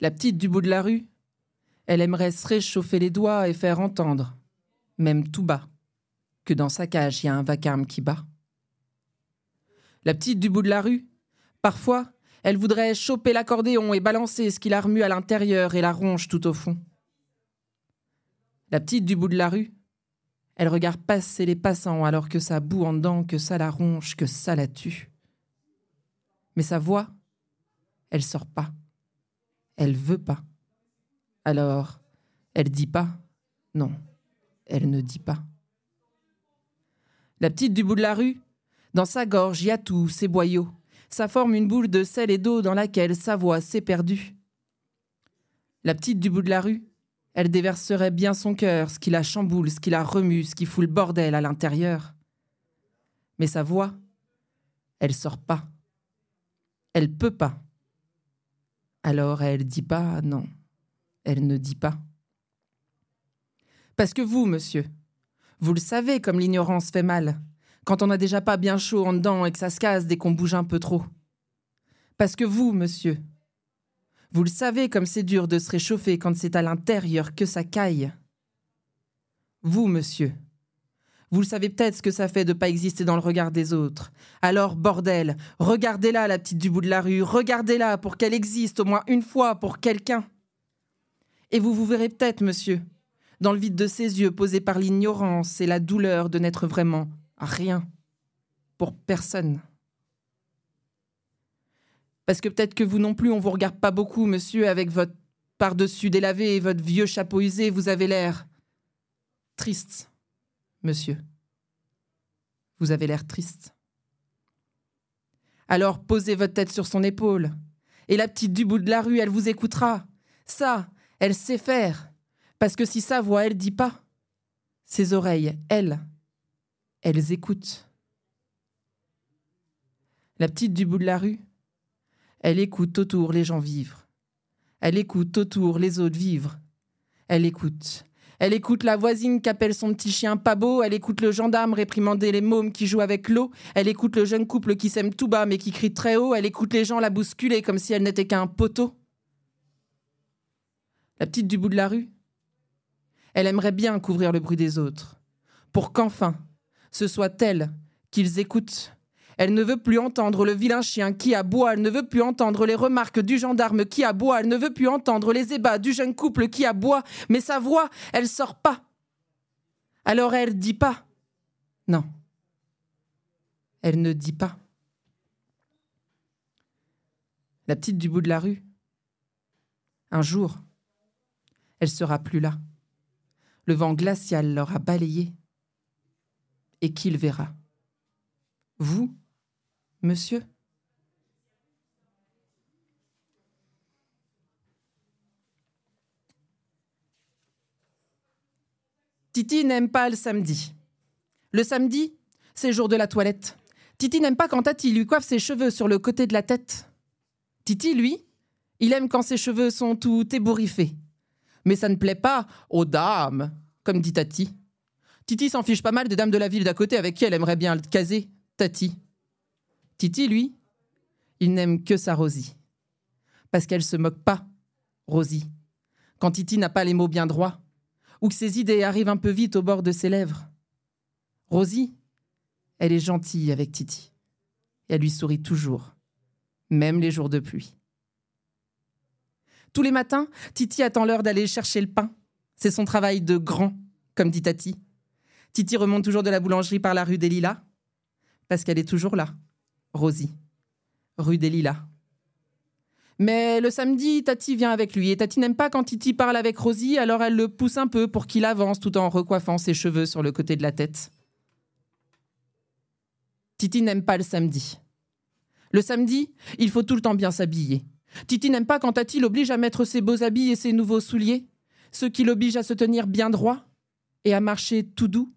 La petite du bout de la rue, elle aimerait se réchauffer les doigts et faire entendre, même tout bas, que dans sa cage il y a un vacarme qui bat. La petite du bout de la rue, parfois, elle voudrait choper l'accordéon et balancer ce qu'il a remue à l'intérieur et la ronge tout au fond. La petite du bout de la rue, elle regarde passer les passants alors que ça boue en dedans, que ça la ronge, que ça la tue. Mais sa voix, elle sort pas. Elle veut pas. Alors, elle dit pas. Non, elle ne dit pas. La petite du bout de la rue, dans sa gorge, y a tout, ses boyaux. Ça forme une boule de sel et d'eau dans laquelle sa voix s'est perdue. La petite du bout de la rue, elle déverserait bien son cœur, ce qui la chamboule, ce qui la remue, ce qui fout le bordel à l'intérieur. Mais sa voix, elle sort pas. Elle peut pas. Alors elle dit pas non. Elle ne dit pas. Parce que vous, monsieur, vous le savez comme l'ignorance fait mal quand on n'a déjà pas bien chaud en dedans et que ça se casse dès qu'on bouge un peu trop. Parce que vous, monsieur, vous le savez comme c'est dur de se réchauffer quand c'est à l'intérieur que ça caille. Vous, monsieur, vous le savez peut-être ce que ça fait de pas exister dans le regard des autres. Alors, bordel, regardez-la, la petite du bout de la rue, regardez-la pour qu'elle existe au moins une fois pour quelqu'un. Et vous vous verrez peut-être, monsieur, dans le vide de ses yeux posés par l'ignorance et la douleur de n'être vraiment rien pour personne. Parce que peut-être que vous non plus, on vous regarde pas beaucoup, monsieur, avec votre par-dessus délavé et votre vieux chapeau usé, vous avez l'air triste, monsieur. Vous avez l'air triste. Alors posez votre tête sur son épaule, et la petite du bout de la rue, elle vous écoutera. Ça, elle sait faire. Parce que si sa voix, elle dit pas, ses oreilles, elles, elles écoutent. La petite du bout de la rue, elle écoute autour les gens vivre. Elle écoute autour les autres vivre. Elle écoute. Elle écoute la voisine qui appelle son petit chien pas elle écoute le gendarme réprimander les mômes qui jouent avec l'eau, elle écoute le jeune couple qui s'aime tout bas mais qui crie très haut, elle écoute les gens la bousculer comme si elle n'était qu'un poteau. La petite du bout de la rue, elle aimerait bien couvrir le bruit des autres, pour qu'enfin, ce soit elle qu'ils écoutent. Elle ne veut plus entendre le vilain chien qui aboie, elle ne veut plus entendre les remarques du gendarme qui aboie, elle ne veut plus entendre les ébats du jeune couple qui aboie, mais sa voix, elle sort pas. Alors elle dit pas. Non. Elle ne dit pas. La petite du bout de la rue. Un jour, elle sera plus là. Le vent glacial l'aura balayée et qu'il verra? Vous, monsieur? Titi n'aime pas le samedi. Le samedi, c'est jour de la toilette. Titi n'aime pas quand Tati lui coiffe ses cheveux sur le côté de la tête. Titi, lui, il aime quand ses cheveux sont tout ébouriffés. Mais ça ne plaît pas aux dames, comme dit Tati. Titi s'en fiche pas mal des dames de la ville d'à côté avec qui elle aimerait bien le caser, Tati. Titi, lui, il n'aime que sa Rosie. Parce qu'elle se moque pas, Rosie. Quand Titi n'a pas les mots bien droits, ou que ses idées arrivent un peu vite au bord de ses lèvres. Rosie, elle est gentille avec Titi. Elle lui sourit toujours, même les jours de pluie. Tous les matins, Titi attend l'heure d'aller chercher le pain. C'est son travail de grand, comme dit Tati. Titi remonte toujours de la boulangerie par la rue des Lilas, parce qu'elle est toujours là, Rosie, rue des Lilas. Mais le samedi, Tati vient avec lui et Tati n'aime pas quand Titi parle avec Rosie, alors elle le pousse un peu pour qu'il avance tout en recoiffant ses cheveux sur le côté de la tête. Titi n'aime pas le samedi. Le samedi, il faut tout le temps bien s'habiller. Titi n'aime pas quand Tati l'oblige à mettre ses beaux habits et ses nouveaux souliers, ceux qui l'obligent à se tenir bien droit et à marcher tout doux.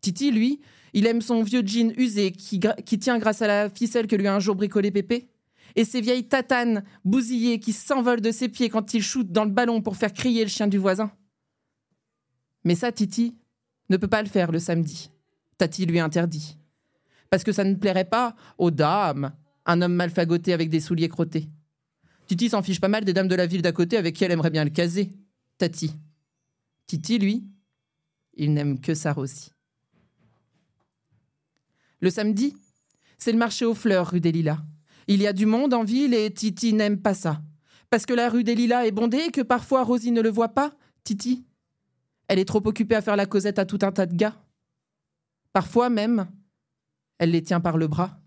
Titi, lui, il aime son vieux jean usé qui, tient grâce à la ficelle que lui a un jour bricolé Pépé, et ses vieilles tatanes bousillées qui s'envolent de ses pieds quand il shoot dans le ballon pour faire crier le chien du voisin. Mais ça, Titi ne peut pas le faire le samedi. Tati lui interdit. Parce que ça ne plairait pas aux dames, un homme mal fagoté avec des souliers crottés. Titi s'en fiche pas mal des dames de la ville d'à côté avec qui elle aimerait bien le caser. Tati. Titi, lui, il n'aime que sa Rosie. Le samedi, c'est le marché aux fleurs rue des Lilas. Il y a du monde en ville et Titi n'aime pas ça. Parce que la rue des Lilas est bondée et que parfois Rosie ne le voit pas, Titi. Elle est trop occupée à faire la causette à tout un tas de gars. Parfois même, elle les tient par le bras.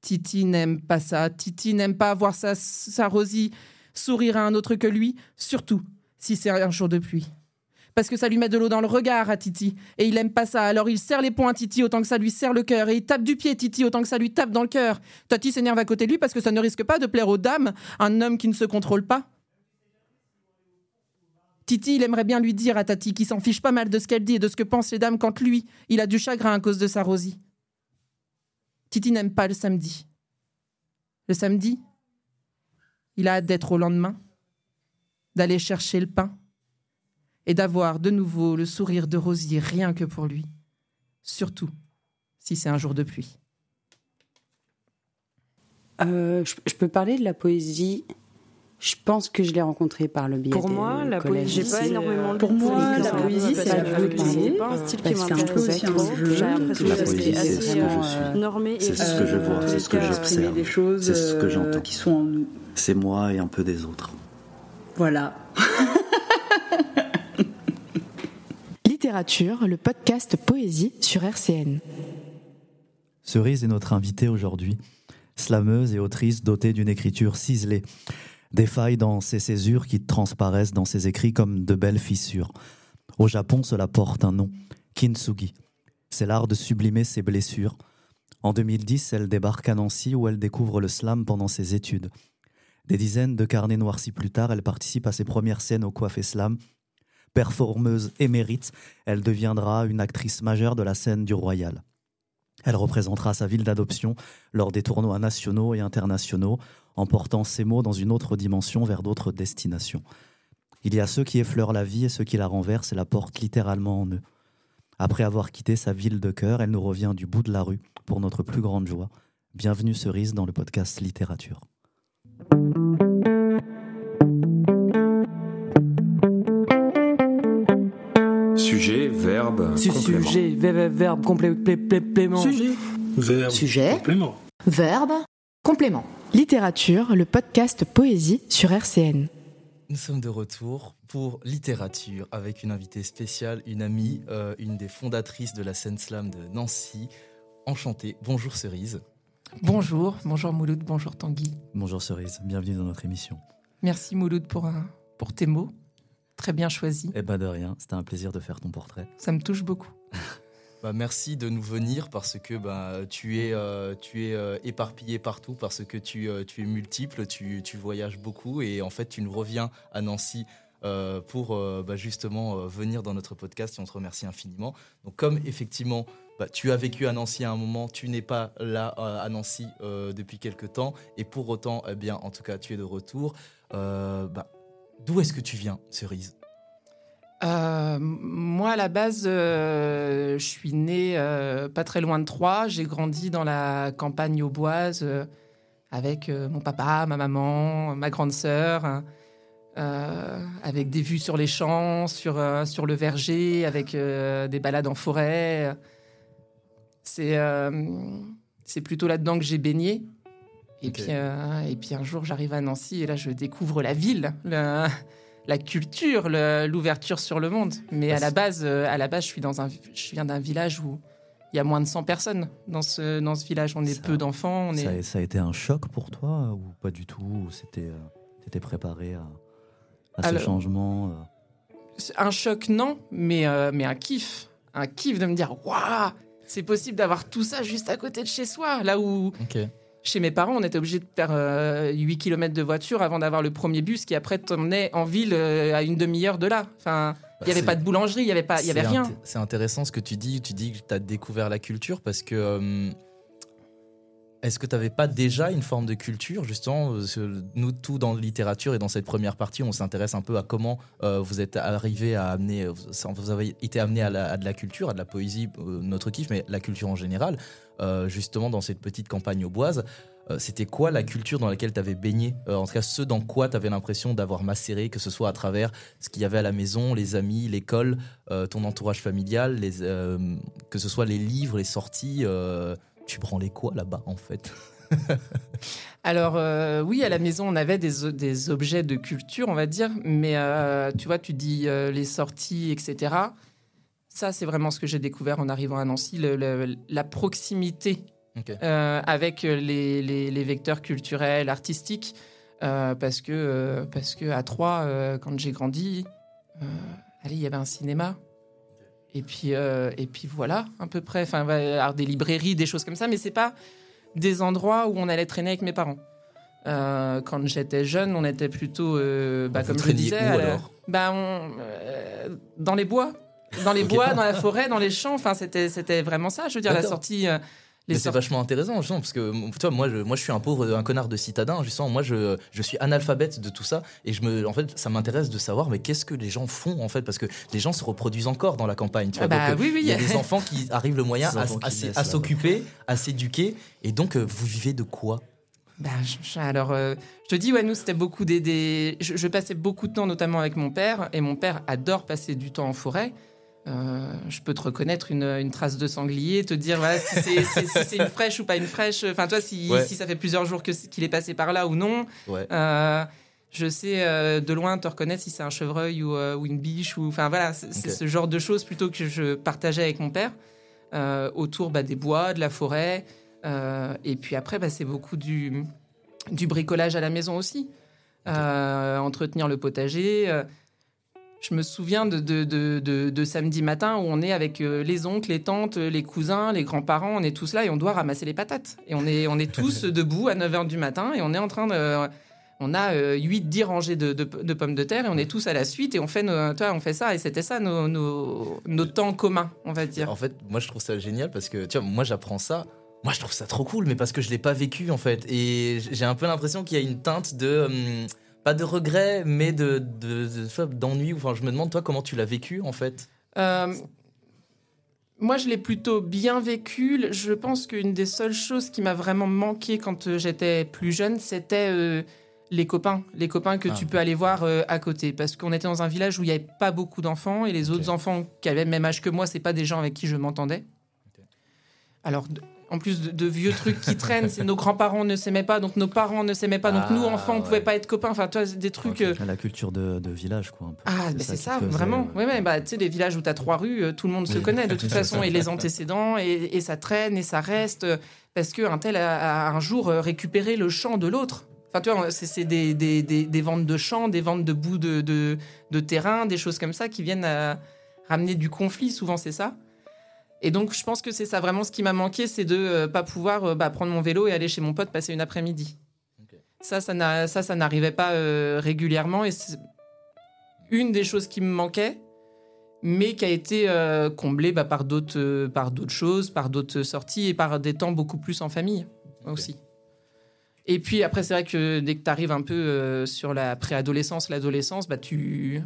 Titi n'aime pas ça. Titi n'aime pas voir sa, sa Rosie sourire à un autre que lui, surtout si c'est un jour de pluie parce que ça lui met de l'eau dans le regard à Titi. Et il aime pas ça. Alors il serre les poings à Titi autant que ça lui serre le cœur. Et il tape du pied Titi autant que ça lui tape dans le cœur. Tati s'énerve à côté de lui parce que ça ne risque pas de plaire aux dames, un homme qui ne se contrôle pas. Titi, il aimerait bien lui dire à Tati qu'il s'en fiche pas mal de ce qu'elle dit et de ce que pensent les dames quand lui, il a du chagrin à cause de sa Rosie. Titi n'aime pas le samedi. Le samedi, il a hâte d'être au lendemain, d'aller chercher le pain, et d'avoir de nouveau le sourire de Rosier rien que pour lui, surtout si c'est un jour de pluie. Euh, je, peux parler de la poésie. Je pense que je l'ai rencontrée par le biais Pour moi, la poésie, j'ai pas énormément de Pour moi, la poésie, c'est pas un style qui m'intéresse trop. J'ai l'impression que c'est assez euh, normé. C'est ce que je vois, c'est ce que j'observe, c'est ce que j'entends. Qui sont en nous. C'est moi et un peu des autres. Voilà. le podcast Poésie sur RCN. Cerise est notre invitée aujourd'hui, slameuse et autrice dotée d'une écriture ciselée, des failles dans ses césures qui transparaissent dans ses écrits comme de belles fissures. Au Japon, cela porte un nom, kintsugi. C'est l'art de sublimer ses blessures. En 2010, elle débarque à Nancy où elle découvre le slam pendant ses études. Des dizaines de carnets noircis plus tard, elle participe à ses premières scènes au Coiffé Slam performeuse émérite, elle deviendra une actrice majeure de la scène du Royal. Elle représentera sa ville d'adoption lors des tournois nationaux et internationaux, en portant ses mots dans une autre dimension vers d'autres destinations. Il y a ceux qui effleurent la vie et ceux qui la renversent et la portent littéralement en eux. Après avoir quitté sa ville de cœur, elle nous revient du bout de la rue pour notre plus grande joie. Bienvenue Cerise dans le podcast Littérature. Sujet, verbe, Sujet, verbe, complément. Sujet, verbe, Sujet, complément. Verbe, complément. Littérature, le podcast Poésie sur RCN. Nous sommes de retour pour littérature avec une invitée spéciale, une amie, euh, une des fondatrices de la scène slam de Nancy. Enchantée. Bonjour Cerise. Bonjour, bonjour Mouloud, bonjour Tanguy. Bonjour Cerise, bienvenue dans notre émission. Merci Mouloud pour, pour tes mots. Très bien choisi. Eh ben de rien, c'était un plaisir de faire ton portrait. Ça me touche beaucoup. bah, merci de nous venir parce que bah, tu es, euh, tu es euh, éparpillé partout, parce que tu, euh, tu es multiple, tu, tu, voyages beaucoup et en fait tu nous reviens à Nancy pour bah, justement venir dans notre podcast et on te remercie infiniment. Donc comme effectivement bah, tu as vécu à Nancy à un moment, tu n'es pas là à Nancy depuis quelques temps et pour autant, eh bien en tout cas tu es de retour. bah, D'où est-ce que tu viens, Cerise? Euh, moi, à la base, euh, je suis née euh, pas très loin de Troyes. J'ai grandi dans la campagne auboise avec mon papa, ma maman, ma grande sœur, avec des vues sur les champs, sur, sur le verger, avec des balades en forêt. C'est plutôt là-dedans que j'ai baigné. Et, puis, euh, et puis un jour, j'arrive à Nancy et là, je découvre la ville, la, la culture, l'ouverture sur le monde. Mais à la base, euh, à la base, je suis dans un, je viens d'un village où il y a moins de 100 personnes dans ce, dans ce village. On est peu d'enfants. Ça, a été un choc pour toi ou pas du tout? C'était, euh, étais préparé à, à ce changement Un choc, non, mais, mais un kiff. Un kiff de me dire, waouh, c'est possible d'avoir tout ça juste à côté de chez soi. Là où chez mes parents, on était obligé de faire 8 euh, km de voiture avant d'avoir le premier bus qui après t'emmenait en ville euh, à une demi-heure de là. Enfin, il n'y avait pas de boulangerie, il n'y avait, pas, y avait rien. C'est intéressant ce que tu dis. Tu dis que tu as découvert la culture parce que. Euh, est-ce que tu n'avais pas déjà une forme de culture, justement Nous, tout dans la littérature et dans cette première partie, on s'intéresse un peu à comment vous êtes arrivé à amener, vous avez été amené à, à, de la culture, à de la poésie, notre kiff, mais la culture en général. Euh, justement dans cette petite campagne au boise. euh, c'était quoi la culture dans laquelle tu avais baigné? Euh, En tout cas, ce dans quoi tu avais l'impression d'avoir macéré, que ce soit à travers ce qu'il y avait à la maison, les amis, l'école, ton entourage familial, les, que ce soit les livres, les sorties. tu branlais quoi là-bas en fait? Alors oui, à la maison, on avait des, objets de culture, on va dire, mais tu vois, tu dis les sorties, etc. Ça, c'est vraiment ce que j'ai découvert en arrivant à Nancy, la proximité euh, avec les, les, vecteurs culturels, artistiques, euh, parce que euh, parce que à Troyes, quand j'ai grandi, allez, il y avait un cinéma. Et puis et puis voilà, à peu près. Enfin, des librairies, des choses comme ça, mais c'est pas des endroits où on allait traîner avec mes parents. quand j'étais jeune, on était plutôt, bah, comme je disais, bah, dans les bois, dans les bois, dans la forêt, dans les champs. Enfin, c'était c'était vraiment ça. Je veux dire, la sortie c'est vachement intéressant, justement, parce que toi, moi, je, moi, je suis un pauvre, un connard de citadin, justement. Moi, je, je suis analphabète de tout ça, et je me, en fait, ça m'intéresse de savoir, mais qu'est-ce que les gens font, en fait, parce que les gens se reproduisent encore dans la campagne. Tu vois, ah bah donc, oui, oui. Il y a des enfants qui arrivent le moyen à, s'occuper, à s'éduquer, et donc, euh, vous vivez de quoi? Bah, alors, euh, je te dis, ouais, nous, c'était beaucoup des. Je, je, passais beaucoup de temps, notamment avec mon père, et mon père adore passer du temps en forêt. Euh, je peux te reconnaître une, trace de sanglier, te dire si c'est une fraîche ou pas une fraîche. Enfin, toi, si, ça fait plusieurs jours qu'il est passé par là ou non. Euh, je sais euh, de loin te reconnaître si c'est un chevreuil ou, une biche. Ou, enfin, voilà, c'est ce genre de choses plutôt que je partageais avec mon père autour bah, des bois, de la forêt. et puis après, bah, c'est beaucoup du, du bricolage à la maison aussi. entretenir le potager. Je me souviens de, de, samedi matin où on est avec euh, les oncles, les tantes, les cousins, les grands-parents, on est tous là et on doit ramasser les patates. Et on est, on est tous debout à 9h du matin et on est en train de... On a 8-10 euh, rangées de, pommes de terre et on est tous à la suite et on fait, nos, toi, on fait ça et c'était ça nos, nos, temps communs, on va dire. En fait, moi je trouve ça génial parce que, tu vois, moi j'apprends ça moi je trouve ça trop cool, mais parce que je l'ai pas vécu en fait. Et j'ai un peu l'impression qu'il y a une teinte de. Hum, pas de regret, mais de, d'ennui. enfin, je me demande, toi, comment tu l'as vécu, en fait? Euh, Moi, je l'ai plutôt bien vécu. Je pense qu'une des seules choses qui m'a vraiment manqué quand euh, j'étais plus jeune, c'était euh, les copains. Les copains que ah. tu peux aller voir à côté. Parce qu'on était dans un village où il n'y avait pas beaucoup d'enfants. Et les autres enfants qui avaient le même âge que moi, c'est pas des gens avec qui je m'entendais. Alors, en plus de, vieux trucs qui traînent, c'est nos grands-parents ne s'aimaient pas, donc nos parents ne s'aimaient pas, donc nous ah, enfants on pouvait pas être copains. Enfin, toi, des trucs. Euh, la culture de, village, quoi. Ah, c'est ça, vraiment. Oui, ouais, bah, tu sais, des villages où tu as trois rues, euh, tout le monde se connaît de toute façon, et les antécédents, et, ça traîne et ça reste, euh, parce qu'un tel a, un jour récupéré le champ de l'autre. Enfin, tu vois, c'est des, des, des, ventes de champs, des ventes de bouts de, de, de terrain, des choses comme ça qui viennent à ramener du conflit, souvent c'est ça? Et donc, je pense que c'est ça vraiment ce qui m'a manqué, c'est de euh, pas pouvoir euh, bah, prendre mon vélo et aller chez mon pote passer une après-midi. Ça, ça, ça, n'arrivait pas euh, régulièrement et c'est une des choses qui me manquait, mais qui a été comblée bah, par d'autres, par d'autres choses, par d'autres sorties et par des temps beaucoup plus en famille aussi. Et puis après, c'est vrai que dès que tu arrives un peu sur la préadolescence, l'adolescence, bah, tu,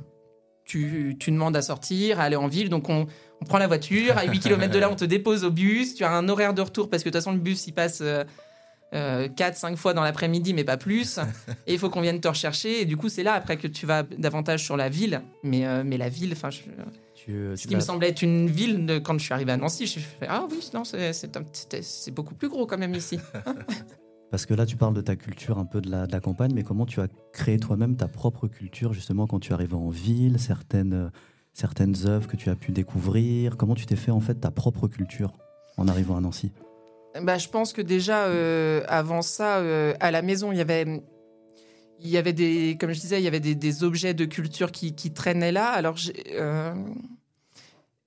tu, tu demandes à sortir, à aller en ville, donc on on prend la voiture, à 8 km de là, on te dépose au bus, tu as un horaire de retour parce que de toute façon, le bus, il passe 4-5 euh, euh, fois dans l'après-midi, mais pas plus. Et il faut qu'on vienne te rechercher. Et du coup, c'est là après que tu vas davantage sur la ville. Mais, euh, mais la ville, enfin, ce qui me semblait être une ville, quand je suis arrivé à Nancy, je fais Ah oui, non, c'est beaucoup plus gros quand même ici. Parce que là, tu parles de ta culture un peu de la, de la campagne, mais comment tu as créé toi-même ta propre culture, justement, quand tu arrives en ville, certaines certaines œuvres que tu as pu découvrir? Comment tu t'es fait en fait ta propre culture en arrivant à Nancy? Bah, Je pense que déjà, euh, avant ça, euh, à la maison, il y avait... Il y avait des, comme je disais, il y avait des, objets de culture qui, traînaient là. Alors, euh,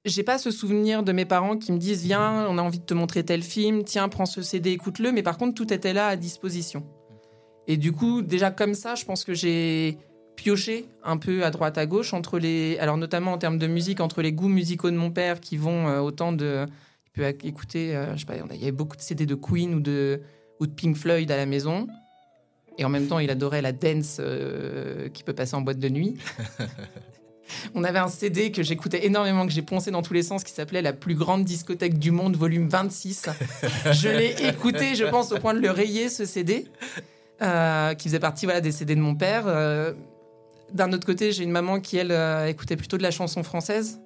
j'ai pas ce souvenir de mes parents qui me disent Viens, on a envie de te montrer tel film, tiens, prends ce CD, écoute-le. Mais par contre, tout était là à disposition. Et du coup, déjà comme ça, je pense que j'ai piocher un peu à droite à gauche entre les alors notamment en termes de musique entre les goûts musicaux de mon père qui vont euh, autant de il peut écouter euh, je sais pas il y avait beaucoup de CD de Queen ou de ou de Pink Floyd à la maison et en même temps il adorait la dance euh, qui peut passer en boîte de nuit On avait un CD que j'écoutais énormément, que j'ai poncé dans tous les sens, qui s'appelait La plus grande discothèque du monde, volume 26. je l'ai écouté, je pense, au point de le rayer, ce CD, euh, qui faisait partie voilà, des CD de mon père. Euh, d'un autre côté, j'ai une maman qui, elle, euh, écoutait plutôt de la chanson française.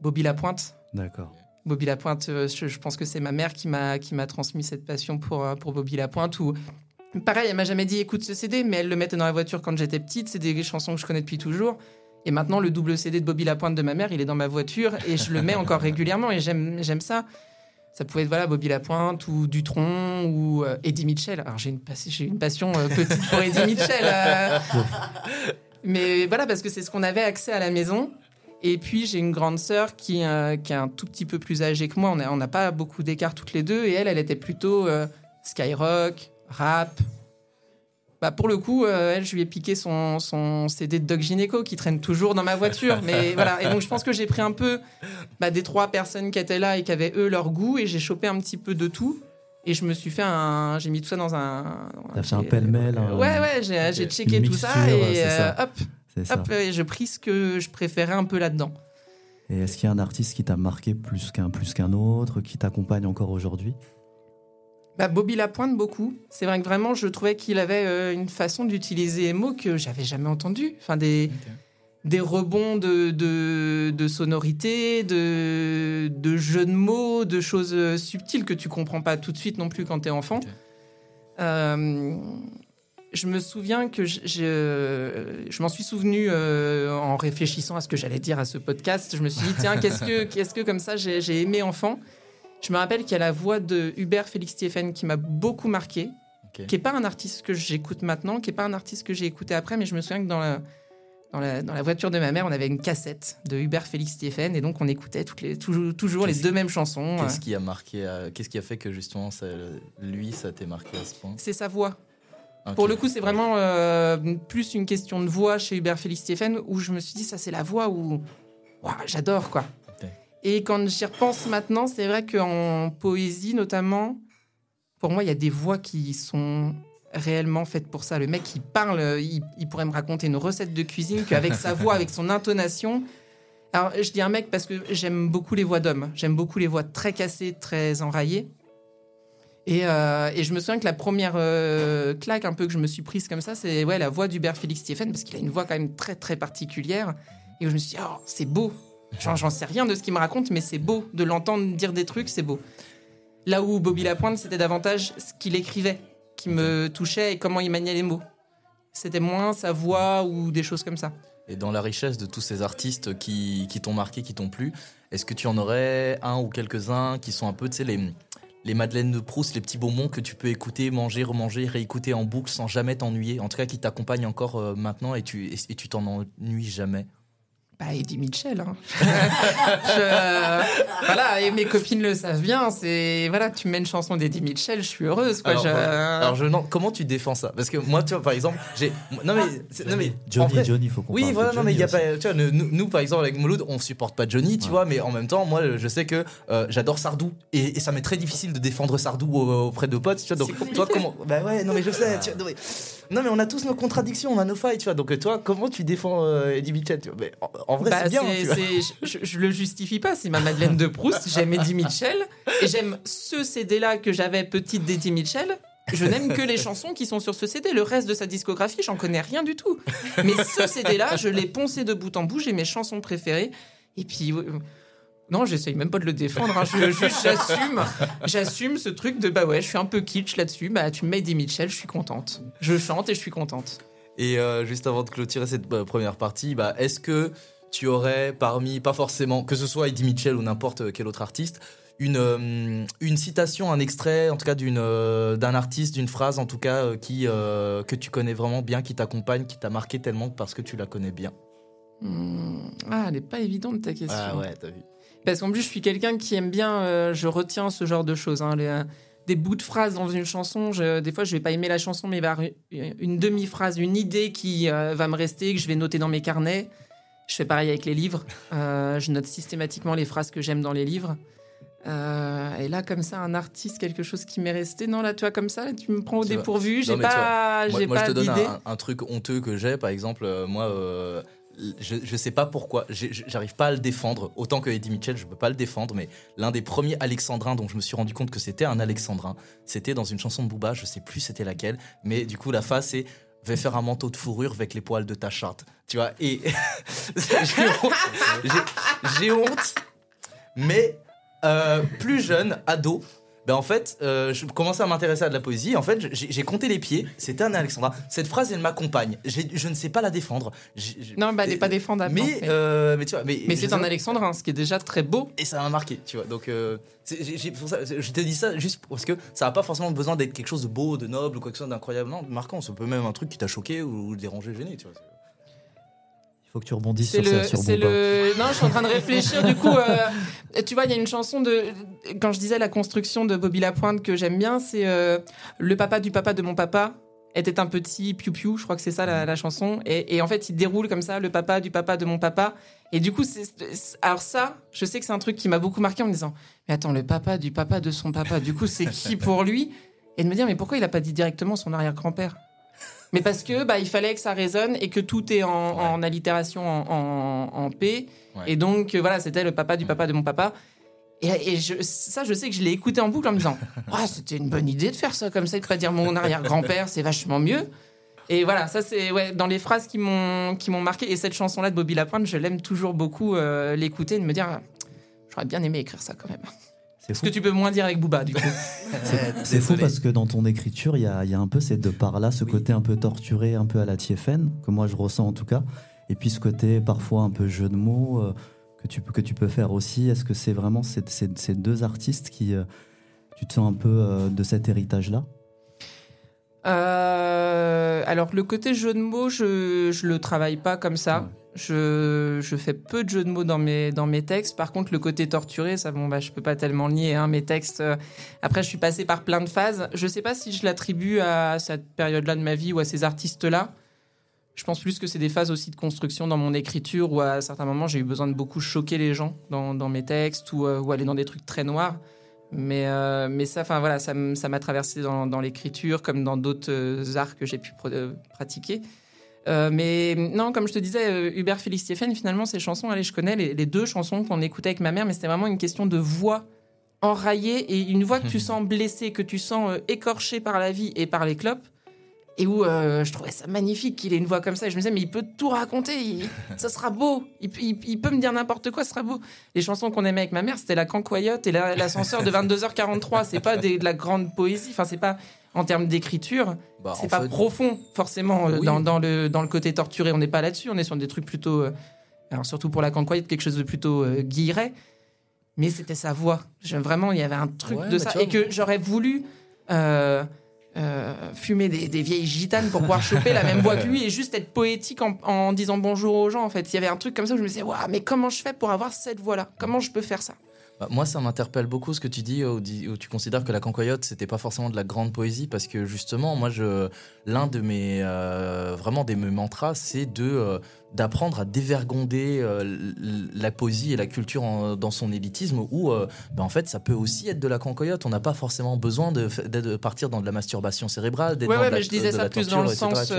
Bobby Lapointe. D'accord. Bobby Lapointe, je, pense que c'est ma mère qui m'a qui m'a transmis cette passion pour pour Bobby Lapointe ou Pareil, elle m'a jamais dit écoute ce CD, mais elle le mettait dans la voiture quand j'étais petite. C'est des chansons que je connais depuis toujours. Et maintenant, le double CD de Bobby Lapointe de ma mère, il est dans ma voiture et je le mets encore régulièrement et j'aime, j'aime ça. Ça pouvait être voilà, Bobby Lapointe ou Dutron ou euh, Eddie Mitchell. Alors j'ai une, passion euh, petite pour Eddie Mitchell. Euh. Mais voilà, parce que c'est ce qu'on avait accès à la maison. Et puis j'ai une grande sœur qui, qui est un tout petit peu plus âgée que moi. On n'a pas beaucoup d'écart toutes les deux. Et elle, elle était plutôt Skyrock, rap. Bah pour le coup, euh, elle, je lui ai piqué son, son CD de Doc Gineco qui traîne toujours dans ma voiture. Mais voilà. Et donc, je pense que j'ai pris un peu bah, des trois personnes qui étaient là et qui avaient eux leur goût et j'ai chopé un petit peu de tout. Et je me suis fait un. J'ai mis tout ça dans un. T'as fait un pêle-mêle. Ouais, ouais, j'ai checké tout ça et euh, hop. Hop, je pris ce que je préférais un peu là-dedans. Et est-ce qu'il y a un artiste qui t'a marqué plus qu'un plus qu'un autre, qui t'accompagne encore aujourd'hui? Bah, Bobby Lapointe, beaucoup. C'est vrai que vraiment, je trouvais qu'il avait euh, une façon d'utiliser les mots que j'avais jamais entendu. Enfin, des, des rebonds de, de, de sonorités, de, de jeux de mots, de choses euh, subtiles que tu comprends pas tout de suite non plus quand tu es enfant. Euh, je me souviens que je, je, m'en suis souvenu en réfléchissant à ce que j'allais dire à ce podcast. Je me suis dit, tiens, qu'est-ce que, qu'est-ce que comme ça j'ai aimé enfant je me rappelle qu'il y a la voix de Hubert Félix Stéphane qui m'a beaucoup marqué, qui n'est pas un artiste que j'écoute maintenant, qui n'est pas un artiste que j'ai écouté après, mais je me souviens que dans la, dans la, voiture de ma mère, on avait une cassette de Hubert Félix Stéphane et donc on écoutait toutes les, toujours, toujours les deux mêmes chansons. Qu'est-ce qui a marqué, euh, qu'est-ce qui a fait que justement lui, ça t'ait marqué à ce point? C'est sa voix. Pour le coup, c'est vraiment euh, plus une question de voix chez Hubert Félix Stéphane où je me suis dit, ça c'est la voix où j'adore quoi. Et quand j'y repense maintenant, c'est vrai qu'en poésie notamment, pour moi, il y a des voix qui sont réellement faites pour ça. Le mec qui parle, il, pourrait me raconter une recette de cuisine qu'avec sa voix, avec son intonation. Alors, je dis un mec parce que j'aime beaucoup les voix d'hommes. J'aime beaucoup les voix très cassées, très enraillées. Et, euh, je me souviens que la première euh, claque un peu que je me suis prise comme ça, c'est ouais, la voix d'Hubert Félix Stéphane, parce qu'il a une voix quand même très très particulière. Et je me suis dit, oh, c'est beau, J'en sais rien de ce qu'il me raconte, mais c'est beau de l'entendre dire des trucs, c'est beau. Là où Bobby Lapointe, c'était davantage ce qu'il écrivait qui me touchait et comment il maniait les mots. C'était moins sa voix ou des choses comme ça. Et dans la richesse de tous ces artistes qui, qui t'ont marqué, qui t'ont plu, est-ce que tu en aurais un ou quelques-uns qui sont un peu, tu sais, les, les Madeleines de Proust, les petits bonbons que tu peux écouter, manger, remanger, réécouter en boucle sans jamais t'ennuyer En tout cas, qui t'accompagnent encore euh, maintenant et tu et tu t'en ennuies jamais? Bah, Eddie Mitchell. Hein. voilà, et mes copines le savent bien. C'est voilà, tu mets une chanson d'Eddie Mitchell, je suis heureuse. Quoi, alors, je... comment tu défends ça? Parce que moi, tu vois, par exemple, j'ai non mais non mais Johnny, Johnny, faut qu'on Oui, voilà, non mais il y a pas. Tu vois, nous, par exemple avec Mouloud, on supporte pas Johnny, tu vois, mais en même temps, moi, je sais que euh, j'adore Sardou et, ça m'est très difficile de défendre Sardou auprès de potes. Tu vois, donc toi, comment Bah ouais, non mais je sais. Tu vois, non mais on a tous nos contradictions, on a nos failles, tu vois. Donc toi, comment tu défends euh, Eddie Mitchell mais en, vrai, c'est bah, bien. je, je, le justifie pas. C'est ma Madeleine de Proust. J'aime Eddie Mitchell et j'aime ce CD-là que j'avais petite d'Eddie Mitchell. Je n'aime que les chansons qui sont sur ce CD. Le reste de sa discographie, j'en connais rien du tout. Mais ce CD-là, je l'ai poncé de bout en bout. J'ai mes chansons préférées. Et puis, euh, non, j'essaye même pas de le défendre. Hein. j'assume, j'assume ce truc de bah ouais, je suis un peu kitsch là-dessus. Bah tu me mets Eddie Mitchell, je suis contente. Je chante et je suis contente. Et euh, juste avant de clôturer cette bah, première partie, bah est-ce que tu aurais parmi, pas forcément, que ce soit Eddie Mitchell ou n'importe quel autre artiste, une, euh, une citation, un extrait, en tout cas d'une euh, d'un artiste, d'une phrase, en tout cas qui que tu connais vraiment bien, qui t'accompagne, qui t'a marqué tellement parce que tu la connais bien? Hmm. Ah, elle n'est pas évidente ta question. Ah ouais, t'as vu. Parce qu'en plus, je suis quelqu'un qui aime bien, euh, je retiens ce genre de choses. Hein, euh, des bouts de phrases dans une chanson, des fois, je vais pas aimer la chanson, mais il va une demi-phrase, une idée qui euh, va me rester, que je vais noter dans mes carnets. Je fais pareil avec les livres. je note systématiquement les phrases que j'aime dans les livres. et là, comme ça, un artiste, quelque chose qui m'est resté. Non, là, toi, comme ça, tu me prends au dépourvu. J'ai pas, j'ai pas je te donne un, un, truc honteux que j'ai. Par exemple, moi, je, sais pas pourquoi, j'arrive pas à le défendre. Autant que Eddie Mitchell, je peux pas le défendre, mais l'un des premiers alexandrins dont je me suis rendu compte que c'était un alexandrin, c'était dans une chanson de Booba, je sais plus c'était laquelle, mais du coup la face c'est vais faire un manteau de fourrure avec les poils de ta chatte. Tu vois, et j'ai honte, mais euh, plus jeune, ado, ben en fait, euh, je commençais à m'intéresser à de la poésie. En fait, j'ai compté les pieds. C'était un Alexandra. Cette phrase, elle m'accompagne. Je ne sais pas la défendre. non, bah, elle n'est pas défendable. Mais, euh, mais tu vois, mais, mais c'est un Alexandrin, ce qui est déjà très beau. Et ça m'a marqué, tu vois. Donc, euh, je te dis ça juste parce que ça n'a pas forcément besoin d'être quelque chose de beau, de noble ou quelque chose d'incroyable. Non, marquant. Ça peut même un truc qui t'a choqué ou dérangé, gêné, tu vois faut que tu rebondisses sur ça, sur le... Non, je suis en train de réfléchir. du coup, euh, tu vois, il y a une chanson de. Quand je disais la construction de Bobby Lapointe que j'aime bien, c'est euh, Le papa du papa de mon papa était un petit piou-piou, je crois que c'est ça la, chanson. Et, en fait, il déroule comme ça, le papa du papa de mon papa. Et du coup, c'est, alors ça, je sais que c'est un truc qui m'a beaucoup marqué en me disant, mais attends, le papa du papa de son papa, du coup, c'est qui pour lui? Et de me dire, mais pourquoi il a pas dit directement son arrière-grand-père? Mais parce que bah, il fallait que ça résonne et que tout est en, allitération en, P. Et donc, euh, voilà, c'était le papa du papa de mon papa. Et, ça, je sais que je l'ai écouté en boucle en me disant ah, c'était une bonne idée de faire ça comme ça, de pas dire mon arrière-grand-père, c'est vachement mieux. Et voilà, ça c'est ouais, dans les phrases qui m'ont qui m'ont marqué. Et cette chanson-là de Bobby Lapointe, je l'aime toujours beaucoup euh, l'écouter, de me dire j'aurais bien aimé écrire ça quand même. C'est ce que tu peux moins dire avec Booba, du coup. c'est fou parce que dans ton écriture, il y a, y a, un peu ces deux parts-là, ce côté un peu torturé, un peu à la TFN, que moi je ressens en tout cas, et puis ce côté parfois un peu jeu de mots euh, que, tu, que tu peux faire aussi. Est-ce que c'est vraiment ces, ces, deux artistes qui. Euh, tu te sens un peu euh, de cet héritage-là? Alors le côté jeu de mots, je je le travaille pas comme ça. Je, je, fais peu de jeux de mots dans mes, dans mes textes. Par contre, le côté torturé, ça, bon, bah, je peux pas tellement le nier. Hein, mes textes. Euh, après, je suis passé par plein de phases. Je sais pas si je l'attribue à cette période-là de ma vie ou à ces artistes-là. Je pense plus que c'est des phases aussi de construction dans mon écriture où à certains moments j'ai eu besoin de beaucoup choquer les gens dans, dans mes textes ou, euh, ou, aller dans des trucs très noirs. Mais, euh, mais ça, enfin voilà, ça m'a traversé dans, dans l'écriture comme dans d'autres arts que j'ai pu pratiquer. Euh, mais non, comme je te disais, euh, Hubert Félix Stéphane, finalement, ces chansons, allez, je connais les, deux chansons qu'on écoutait avec ma mère, mais c'était vraiment une question de voix enraillée et une voix que tu sens blessée, que tu sens euh, écorchée par la vie et par les clopes. Et où je trouvais ça magnifique qu'il ait une voix comme ça. Et je me disais, mais il peut tout raconter, ça sera beau. Il, il, peut me dire n'importe quoi, ça sera beau. Les chansons qu'on aimait avec ma mère, c'était La Cancoyote et L'Ascenseur de 22h43. C'est pas de la grande poésie, enfin, c'est pas en termes d'écriture, bah, c'est pas profond forcément euh, dans, le, dans le côté torturé. On n'est pas là-dessus. On est sur des trucs plutôt, euh, alors surtout pour la cancoyette, quelque chose de plutôt euh, guilleret. Mais c'était sa voix. vraiment, il y avait un truc de ça et que j'aurais voulu. Fumer des, vieilles gitanes pour pouvoir choper la même voix que lui et juste être poétique en, disant bonjour aux gens en fait. Il y avait un truc comme ça où je me disais, mais comment je fais pour avoir cette voix-là? Comment je peux faire ça? Bah, moi, ça m'interpelle beaucoup ce que tu dis, où, tu considères que la cancoyote, c'était pas forcément de la grande poésie, parce que justement, moi, je, l'un de mes, euh, vraiment des mes mantras, c'est de, euh, d'apprendre à dévergonder euh, la poésie et la culture dans son élitisme où bah, en fait ça peut aussi être de la cancoyote. On n'a pas forcément besoin de, de, partir dans de la masturbation cérébrale ouais, ouais, mais je disais ça plus dans le sens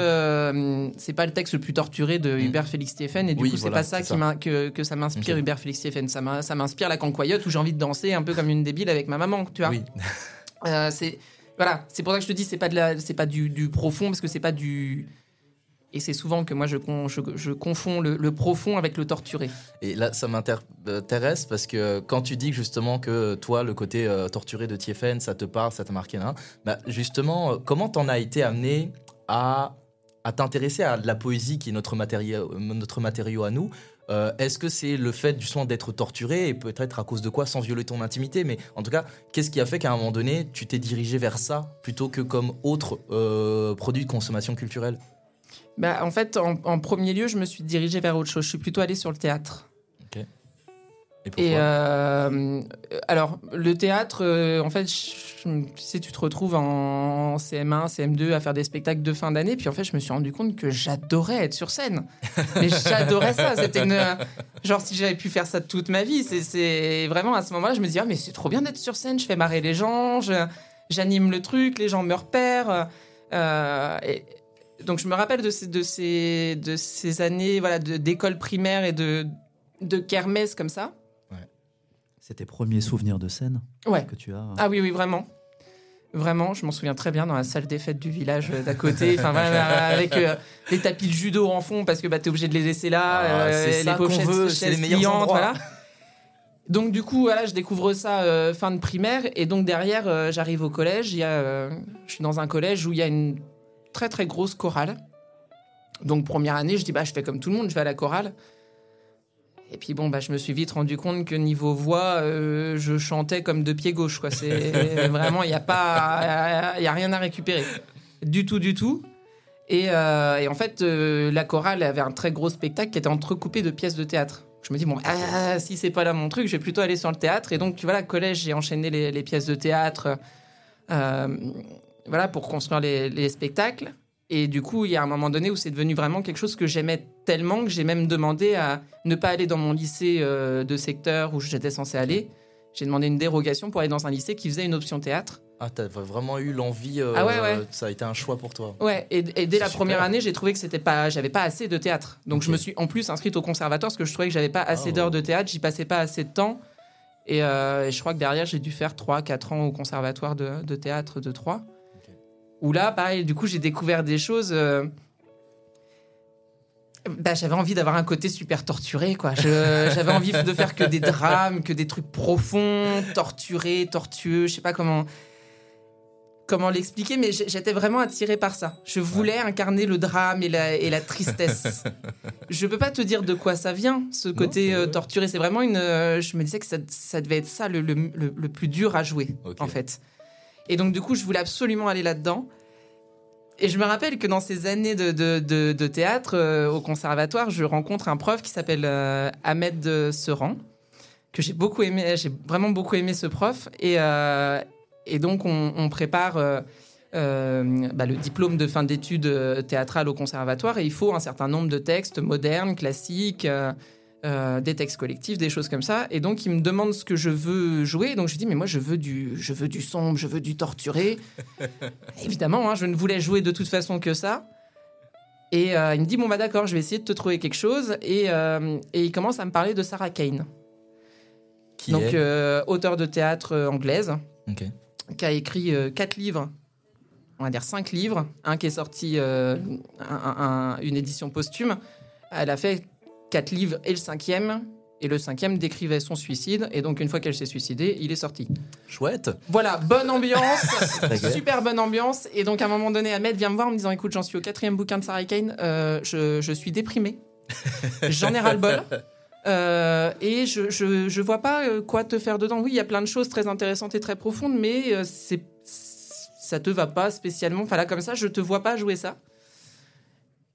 c'est pas le texte le plus torturé de mm. Hubert Félix Stéphane et du coup c'est pas ça qui que, que, ça m'inspire Hubert Félix Stéphane ça m'inspire la cancoyote où j'ai envie de danser un peu comme une débile avec ma maman tu vois. Oui. c'est voilà c'est pour ça que je te dis c'est pas de la c'est pas du, du profond parce que c'est pas du et c'est souvent que moi, je, confonds le, profond avec le torturé. Et là, ça m'intéresse parce que quand tu dis justement que toi, le côté euh, torturé de TFN, ça te parle, ça t'a marqué, là, bah justement, euh, comment t'en as été amené à, t'intéresser à la poésie qui est notre matériau, à nous? Euh, Est-ce que c'est le fait du soin d'être torturé et peut-être à cause de quoi sans violer ton intimité? Mais en tout cas, qu'est-ce qui a fait qu'à un moment donné, tu t'es dirigé vers ça plutôt que comme autre produit de consommation culturelle? Bah, En fait, en, premier lieu, je me suis dirigée vers autre chose. Je suis plutôt allée sur le théâtre. Ok. Et pourquoi euh, alors, le théâtre, euh, en fait, tu sais, tu te retrouves en CM1, CM2 à faire des spectacles de fin d'année, puis en fait, je me suis rendu compte que j'adorais être sur scène. Mais j'adorais ça. C'était une... Genre, si j'avais pu faire ça toute ma vie, c'est vraiment à ce moment-là, je me disais, ah, mais c'est trop bien d'être sur scène, je fais marrer les gens, j'anime le truc, les gens me repèrent. Euh, et, donc je me rappelle de ces, de ces, de ces années voilà, d'école primaire et de, de kermesse comme ça. C'est tes premiers souvenirs de scène ouais. que tu as Ah oui, oui, vraiment. Vraiment, je m'en souviens très bien dans la salle des fêtes du village euh, d'à côté, enfin avec euh, les tapis de judo en fond parce que bah, tu es obligé de les laisser là, ah, euh, les pochettes, c'est les meilleurs voilà. Donc du coup, voilà, je découvre ça fin de primaire et donc derrière, j'arrive au collège. Il y a, je suis dans un collège où il y a une très très grosse chorale. Donc première année, je dis bah je fais comme tout le monde, je vais à la chorale. Et puis bon, bah, je me suis vite rendu compte que niveau voix, euh, je chantais comme de pied gauche. Quoi. C'est vraiment, il n'y a pas, il a rien à récupérer, du tout, du tout. Et, euh, en fait, euh, la chorale avait un très gros spectacle qui était entrecoupé de pièces de théâtre. Je me dis bon, ah, si c'est pas là mon truc, je vais plutôt aller sur le théâtre. Et donc, tu vois, là, collège, j'ai enchaîné les, pièces de théâtre, voilà, pour construire les, les spectacles. Et du coup, il y a un moment donné où c'est devenu vraiment quelque chose que j'aimais tellement que j'ai même demandé à ne pas aller dans mon lycée euh, de secteur où j'étais censé aller. J'ai demandé une dérogation pour aller dans un lycée qui faisait une option théâtre. Ah, t'as vraiment eu l'envie. Euh, ah ouais, ouais. Ça a été un choix pour toi. Ouais, et, dès la première année, j'ai trouvé que c'était pas, j'avais pas assez de théâtre. Donc je me suis en plus inscrite au conservatoire parce que je trouvais que j'avais pas assez oh. d'heures de théâtre, j'y passais pas assez de temps. Euh, et, je crois que derrière, j'ai dû faire 3-4 ans au conservatoire de, de théâtre de Troyes. Où là, pareil, du coup, j'ai découvert des choses. Euh, bah, j'avais envie d'avoir un côté super torturé, quoi. J'avais envie de faire que des drames, que des trucs profonds, torturés, tortueux. Je sais pas comment comment l'expliquer, mais j'étais vraiment attirée par ça. Je voulais incarner le drame et la, et la tristesse. je peux pas te dire de quoi ça vient, ce côté euh, torturé. C'est vraiment une. Euh, je me disais que ça, ça devait être ça le, le, le, plus dur à jouer, en fait. Et donc, du coup, je voulais absolument aller là-dedans. Et je me rappelle que dans ces années de, de, de, théâtre euh, au conservatoire, je rencontre un prof qui s'appelle euh, Ahmed Seran, que j'ai beaucoup aimé. J'ai vraiment beaucoup aimé ce prof. Et, euh, et donc, on, prépare bah, le diplôme de fin d'études théâtrales au conservatoire. Et il faut un certain nombre de textes modernes, classiques. Euh, des textes collectifs, des choses comme ça. Et donc, il me demande ce que je veux jouer. Donc, je dis, mais moi, je veux du, je veux du sombre, je veux du torturé. Évidemment, hein, je ne voulais jouer de toute façon que ça. Et euh, il me dit, bon, bah d'accord, je vais essayer de te trouver quelque chose. Et, euh, et il commence à me parler de Sarah Kane. Qui donc, auteur de théâtre anglaise, qui a écrit quatre livres on va dire cinq livres, un qui est sorti, une édition posthume. Elle a fait quatre livres et le cinquième. Et le cinquième décrivait son suicide. Et donc, une fois qu'elle s'est suicidée, il est sorti. Chouette. Voilà, bonne ambiance. super bonne ambiance. Et donc, à un moment donné, Ahmed vient me voir en me disant Écoute, j'en suis au quatrième bouquin de Sarah Kane. Euh, je, je, suis déprimé. J'en ai ras-le-bol. Euh, et je, je, je, vois pas euh, quoi te faire dedans. Oui, il y a plein de choses très intéressantes et très profondes, mais c'est ça te va pas spécialement. Enfin là, comme ça, je te vois pas jouer ça.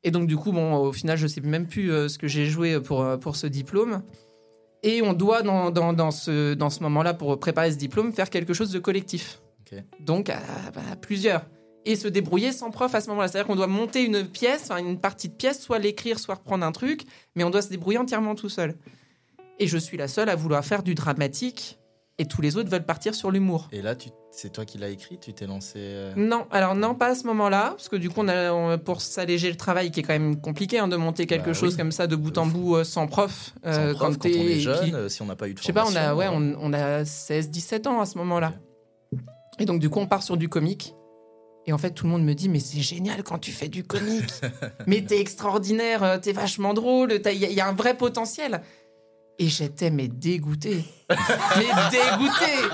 Et donc, du coup, bon, au final, je sais même plus euh, ce que j'ai joué pour, euh, pour ce diplôme. Et on doit, dans, dans, dans ce, dans ce moment-là, pour préparer ce diplôme, faire quelque chose de collectif. Donc, à, bah, plusieurs. Et se débrouiller sans prof à ce moment-là. C'est-à-dire qu'on doit monter une pièce, une partie de pièce, soit l'écrire, soit reprendre un truc, mais on doit se débrouiller entièrement tout seul. Et je suis la seule à vouloir faire du dramatique et tous les autres veulent partir sur l'humour. Et là, c'est toi qui l'as écrit Tu t'es lancé euh Non, alors non, pas à ce moment-là, parce que du coup, on a, pour s'alléger le travail, qui est quand même compliqué hein, de monter quelque bah chose comme ça de bout en bout euh, sans prof. Euh, quand, on est jeune, si on n'a pas eu de Je sais pas, on a, ouais, on, a 16-17 ans à ce moment-là. Et donc, du coup, on part sur du comique. Et en fait, tout le monde me dit, mais c'est génial quand tu fais du comique. mais t'es extraordinaire, t'es vachement drôle, il y, a un vrai potentiel. Et j'étais mais dégoûtée. mais dégoûtée.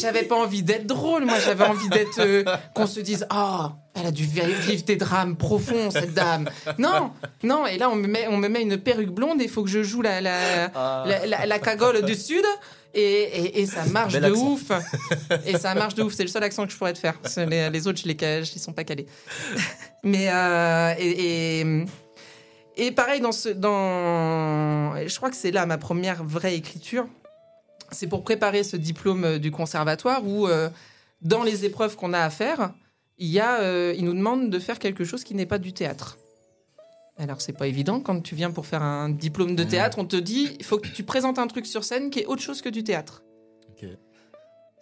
J'avais pas envie d'être drôle, moi j'avais envie d'être euh, qu'on se dise ah oh, elle a dû vivre des drames profonds cette dame. Non, non et là on me met on me met une perruque blonde et il faut que je joue la la, ah. la, cagole du sud et, et, ça marche de ouf. Et ça marche de ouf, c'est le seul accent que je pourrais te faire. Les, les autres je les ils sont pas calés. Mais euh, et et pareil, dans ce, dans, je crois que c'est là ma première vraie écriture. C'est pour préparer ce diplôme euh, du conservatoire où, euh, dans les épreuves qu'on a à faire, il, y a, euh, il nous demande de faire quelque chose qui n'est pas du théâtre. Alors, c'est pas évident quand tu viens pour faire un diplôme de théâtre, on te dit il faut que tu présentes un truc sur scène qui est autre chose que du théâtre.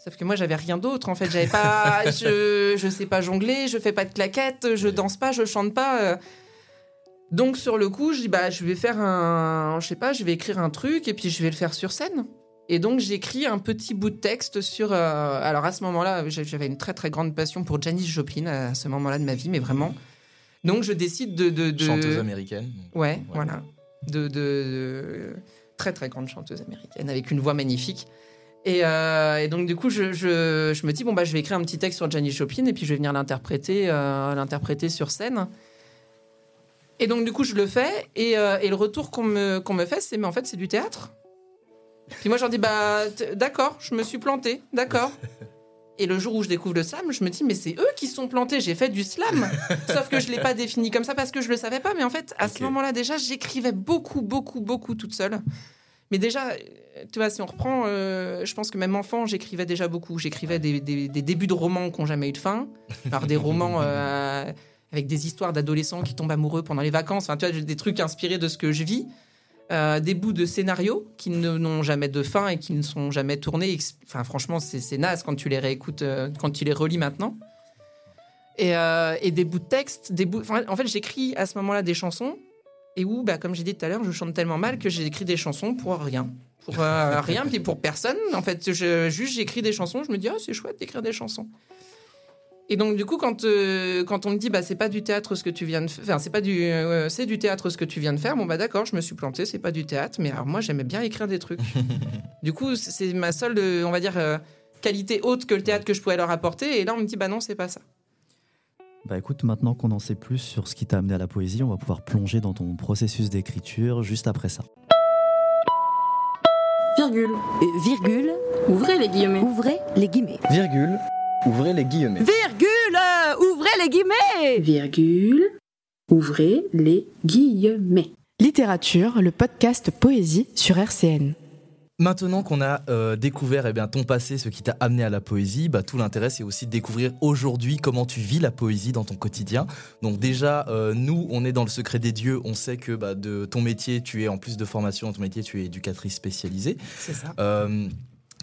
Sauf que moi, j'avais rien d'autre. En fait, j'avais pas, je, je sais pas jongler, je fais pas de claquettes, je danse pas, je chante pas. Donc sur le coup, je dis bah je vais faire un, je sais pas, je vais écrire un truc et puis je vais le faire sur scène. Et donc j'écris un petit bout de texte sur. Euh, alors à ce moment-là, j'avais une très très grande passion pour Janis Joplin à ce moment-là de ma vie, mais vraiment. Donc je décide de, de, de... chanteuse américaine. Ouais, voilà, de, de, très très grande chanteuse américaine avec une voix magnifique. Et, euh, et donc du coup, je, je, je, me dis bon bah je vais écrire un petit texte sur Janis Joplin et puis je vais venir l'interpréter euh, l'interpréter sur scène. Et donc, du coup, je le fais. Et, euh, et le retour qu'on me, qu'on me fait, c'est Mais en fait, c'est du théâtre. Puis moi, j'en dis Bah, d'accord, je me suis planté, d'accord. Et le jour où je découvre le slam, je me dis, mais c'est eux qui sont plantés, j'ai fait du slam. Sauf que je ne l'ai pas défini comme ça parce que je ne le savais pas. Mais en fait, à ce moment-là, déjà, j'écrivais beaucoup, beaucoup, beaucoup toute seule. Mais déjà, tu vois, si on reprend, euh, je pense que même enfant, j'écrivais déjà beaucoup. J'écrivais des, des, débuts de romans qui n'ont jamais eu de fin. Alors, des romans. Euh, avec des histoires d'adolescents qui tombent amoureux pendant les vacances. Enfin, tu vois, des trucs inspirés de ce que je vis. Euh, des bouts de scénarios qui n'ont jamais de fin et qui ne sont jamais tournés. Enfin, franchement, c'est naze quand tu les réécoutes, euh, quand les relis maintenant. Et, euh, et, des bouts de texte, des bouts. en fait, j'écris à ce moment-là des chansons et où, bah, comme j'ai dit tout à l'heure, je chante tellement mal que j'ai écrit des chansons pour rien. Pour rien, puis pour personne. En fait, je, juste j'écris des chansons, je me dis, oh, c'est chouette d'écrire des chansons. Et donc du coup, quand euh, quand on me dit bah c'est pas du théâtre ce que tu viens de faire, c'est pas du euh, c'est du théâtre ce que tu viens de faire, bon bah d'accord, je me suis planté, c'est pas du théâtre, mais alors moi j'aimais bien écrire des trucs. du coup, c'est ma seule euh, on va dire qualité haute que le théâtre que je pouvais leur apporter, et là on me dit bah non c'est pas ça. Bah écoute, maintenant qu'on en sait plus sur ce qui t'a amené à la poésie, on va pouvoir plonger dans ton processus d'écriture juste après ça. Virgule. virgule. Ouvrez les guillemets. Ouvrez les guillemets. Virgule. Ouvrez les guillemets. Virgule Ouvrez les guillemets Virgule. Ouvrez les guillemets. Littérature, le podcast Poésie sur RCN. Maintenant qu'on a euh, découvert eh bien, ton passé, ce qui t'a amené à la poésie, bah, tout l'intérêt c'est aussi de découvrir aujourd'hui comment tu vis la poésie dans ton quotidien. Donc déjà, euh, nous, on est dans le secret des dieux, on sait que bah, de ton métier, tu es en plus de formation ton métier, tu es éducatrice spécialisée. C'est ça. Euh,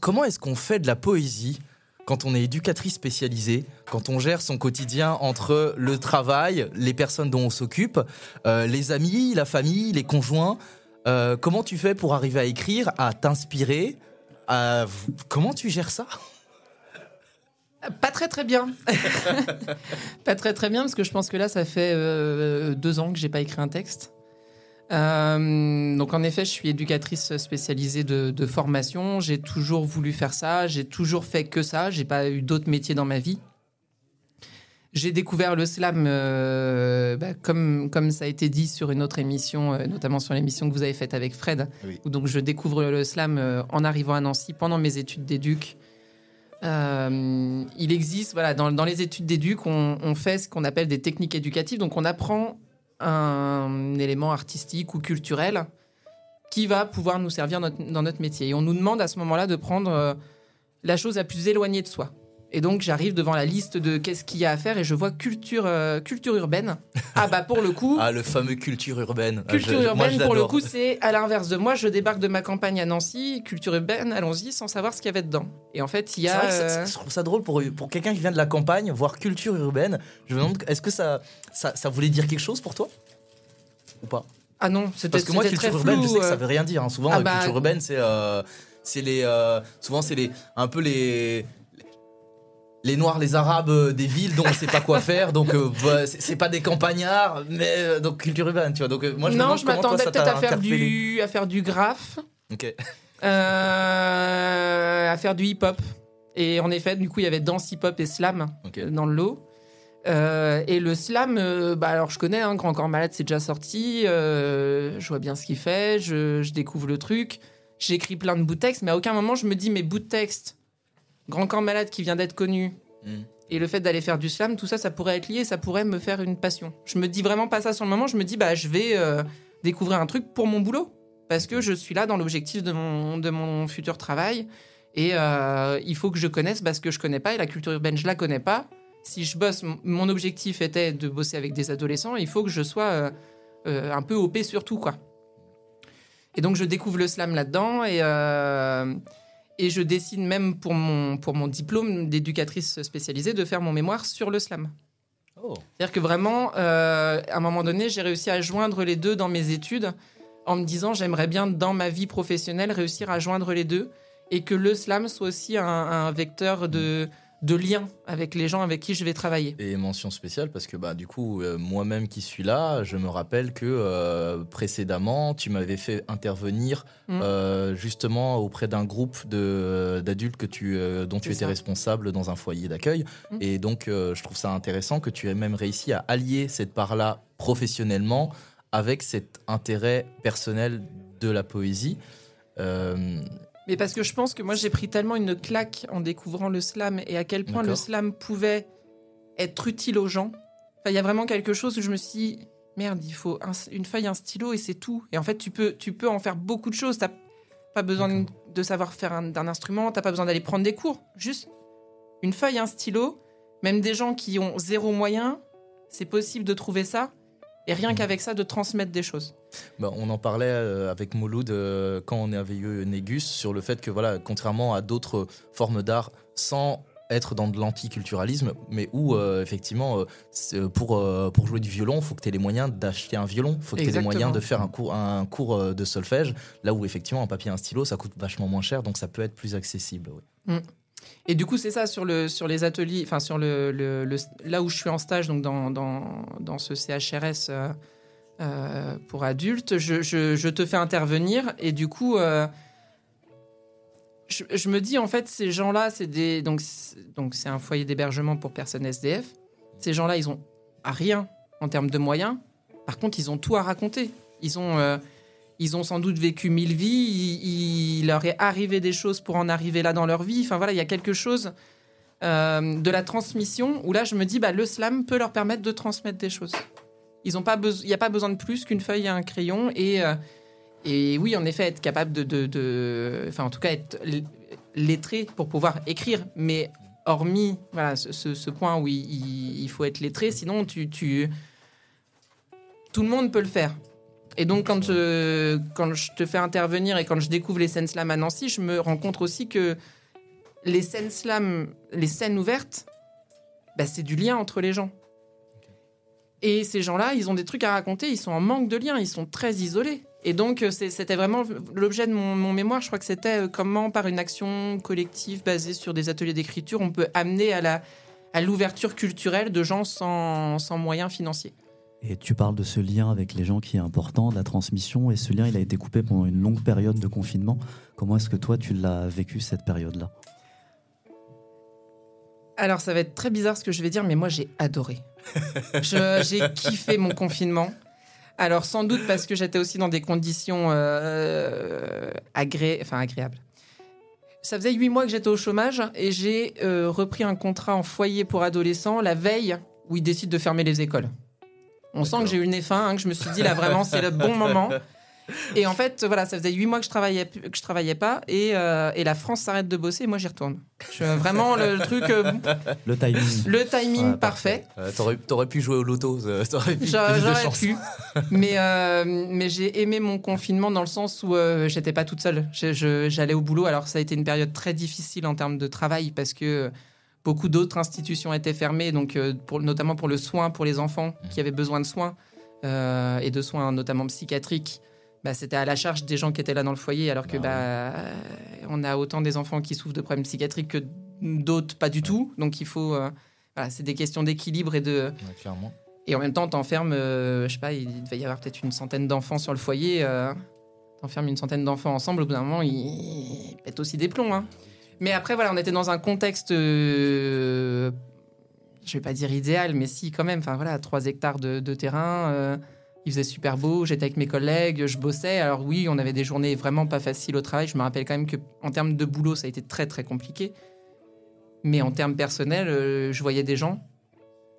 comment est-ce qu'on fait de la poésie quand on est éducatrice spécialisée, quand on gère son quotidien entre le travail, les personnes dont on s'occupe, euh, les amis, la famille, les conjoints, euh, comment tu fais pour arriver à écrire, à t'inspirer Comment tu gères ça? Pas très très bien. pas très très bien parce que je pense que là ça fait euh, deux ans que j'ai pas écrit un texte. Euh, donc en effet, je suis éducatrice spécialisée de, formation. J'ai toujours voulu faire ça. J'ai toujours fait que ça. J'ai pas eu d'autres métiers dans ma vie. J'ai découvert le slam, euh, bah, comme, comme ça a été dit sur une autre émission, euh, notamment sur l'émission que vous avez faite avec Fred, où donc je découvre le slam en arrivant à Nancy pendant mes études d'éduc. il existe, voilà, dans, dans les études d'éduc, on, on, fait ce qu'on appelle des techniques éducatives. Donc on apprend un élément artistique ou culturel qui va pouvoir nous servir dans notre métier. Et on nous demande à ce moment-là de prendre euh, la chose la plus éloignée de soi. Et donc j'arrive devant la liste de qu'est-ce qu'il y a à faire et je vois culture euh, culture urbaine. Ah bah pour le coup. ah le fameux culture urbaine. Ah, culture urbaine pour le coup c'est à l'inverse de moi. Je débarque de ma campagne à Nancy, culture urbaine, allons-y sans savoir ce qu'il y avait dedans. Et en fait il y a. Vrai que je trouve ça drôle pour pour quelqu'un qui vient de la campagne voir culture urbaine. Je me demande est-ce que ça, ça, ça voulait dire quelque chose pour toi ou pas? Ah non c'était parce que moi culture urbaine je sais que ça veut rien dire. Hein. Souvent ah bah culture urbaine c'est euh, c'est les euh, souvent c'est les un peu les les Noirs, les Arabes euh, des villes dont on sait pas quoi faire, donc euh, c'est pas des campagnards, mais euh, donc culture urbaine, tu vois. Donc moi je non, je m'attendais peut-être à faire du à faire du graphe, ok, à faire du hip-hop. Et en effet, du coup, il y avait danse hip-hop et slam dans le lot. et le slam, bah alors je connais, hein, Grand Corps Malade, c'est déjà sorti. je vois bien ce qu'il fait, je, je, découvre le truc. J'écris plein de bouts de texte, mais à aucun moment je me dis mes bouts de texte Grand Corps Malade qui vient d'être connu, mm. et le fait d'aller faire du slam, tout ça, ça pourrait être lié, ça pourrait me faire une passion. Je me dis vraiment pas ça sur le moment, je me dis, bah, je vais euh, découvrir un truc pour mon boulot. Parce que je suis là dans l'objectif de mon, de mon futur travail. Et euh, il faut que je connaisse parce que je connais pas, et la culture urbaine, je la connais pas. Si je bosse, mon objectif était de bosser avec des adolescents, il faut que je sois euh, un peu OP sur tout, quoi. Et donc, je découvre le slam là-dedans, et Et je décide même pour mon, pour mon diplôme d'éducatrice spécialisée de faire mon mémoire sur le slam. Oh. C'est-à-dire que vraiment, euh, à un moment donné, j'ai réussi à joindre les deux dans mes études en me disant j'aimerais bien dans ma vie professionnelle réussir à joindre les deux et que le slam soit aussi un vecteur de de lien avec les gens avec qui je vais travailler. Et mention spéciale parce que bah du coup euh, moi-même qui suis là, je me rappelle que euh, précédemment tu m'avais fait intervenir mmh. euh, justement auprès d'un groupe de d'adultes que tu dont tu étais responsable dans un foyer d'accueil mmh. et donc je trouve ça intéressant que tu aies même réussi à allier cette part-là professionnellement avec cet intérêt personnel de la poésie. Mais parce que je pense que moi j'ai pris tellement une claque en découvrant le slam et à quel point le slam pouvait être utile aux gens. il y a vraiment quelque chose où je me suis dit, merde, il faut une feuille, un stylo et c'est tout. Et en fait, tu peux, tu peux en faire beaucoup de choses. T'as pas besoin de savoir faire d'un instrument, t'as pas besoin d'aller prendre des cours. Juste une feuille, un stylo. Même des gens qui ont zéro moyen, c'est possible de trouver ça. Et rien qu'avec ça, de transmettre des choses. Bah, on en parlait euh, avec Mouloud euh, quand on avait eu Négus sur le fait que, voilà, contrairement à d'autres formes d'art, sans être dans de l'anticulturalisme, mais où euh, effectivement, pour, pour jouer du violon, il faut que tu aies les moyens d'acheter un violon, il faut que tu aies les moyens de faire un cours, un cours de solfège, là où effectivement un papier et un stylo, ça coûte vachement moins cher, donc ça peut être plus accessible. Mm. Et du coup, c'est ça sur, le, sur les ateliers, enfin sur le, le, là où je suis en stage, donc dans, dans, dans ce CHRS euh, euh, pour adultes, je, je, te fais intervenir et du coup, euh, je, me dis en fait, ces gens-là, c'est des donc donc c'est un foyer d'hébergement pour personnes SDF. Ces gens-là, ils ont rien en termes de moyens. Par contre, ils ont tout à raconter. Ils ont ils ont sans doute vécu mille vies, il, leur est arrivé des choses pour en arriver là dans leur vie. Enfin voilà, il y a quelque chose euh, de la transmission où là je me dis, bah, le slam peut leur permettre de transmettre des choses. Il n'y a pas besoin de plus qu'une feuille et un crayon. Et, euh, oui, en effet, être capable de, Enfin, en tout cas, être lettré pour pouvoir écrire. Mais hormis voilà, ce, point où il, faut être lettré, sinon tu... tout le monde peut le faire. Et donc, quand je, quand je te fais intervenir et quand je découvre les scènes slam à Nancy, je me rends compte aussi que les scènes slam, les scènes ouvertes, bah, c'est du lien entre les gens. Et ces gens-là, ils ont des trucs à raconter, ils sont en manque de lien, ils sont très isolés. Et donc, c'était vraiment l'objet de mon, mémoire. Je crois que c'était euh, comment, par une action collective basée sur des ateliers d'écriture, on peut amener à la à l'ouverture culturelle de gens sans, sans moyens financiers. Et tu parles de ce lien avec les gens qui est important, de la transmission, et ce lien, il a été coupé pendant une longue période de confinement. Comment est-ce que toi, tu l'as vécu, cette période-là? Alors, ça va être très bizarre ce que je vais dire, mais moi, j'ai adoré. j'ai kiffé mon confinement. Alors, sans doute parce que j'étais aussi dans des conditions euh, enfin, agréables. Ça faisait huit mois que j'étais au chômage et j'ai euh, repris un contrat en foyer pour adolescents la veille où ils décident de fermer les écoles. On sent que j'ai eu le nez fin, hein, que je me suis dit là vraiment c'est le bon moment. Et en fait, voilà, ça faisait huit mois que je travaillais, que je travaillais pas, et, euh, et la France s'arrête de bosser, et moi j'y retourne. Je, vraiment le, truc. Euh, le timing. Le timing parfait. t'aurais, pu jouer au loto, euh, t'aurais pu. J'aurais pu. Mais, mais j'ai aimé mon confinement dans le sens où j'étais pas toute seule. j'allais au boulot, alors ça a été une période très difficile en termes de travail parce que Beaucoup d'autres institutions étaient fermées, donc euh, pour, notamment pour le soin pour les enfants mmh. qui avaient besoin de soins euh, et de soins notamment psychiatriques. Bah, c'était à la charge des gens qui étaient là dans le foyer, alors que bah, bah on a autant des enfants qui souffrent de problèmes psychiatriques que d'autres pas du tout. Donc il faut, euh, voilà, c'est des questions d'équilibre et de. Et en même temps, t'enfermes, je sais pas, il devait y avoir peut-être une centaine d'enfants sur le foyer. t'enfermes une centaine d'enfants ensemble, au bout d'un moment, ils pètent aussi des plombs. Hein. Mais après, voilà, on était dans un contexte, euh, je vais pas dire idéal, mais si quand même. Enfin voilà, 3 hectares de, terrain. Euh, il faisait super beau. J'étais avec mes collègues, je bossais. Alors oui, on avait des journées vraiment pas faciles au travail. Je me rappelle quand même que en termes de boulot, ça a été très très compliqué. Mais en termes personnels, euh, je voyais des gens.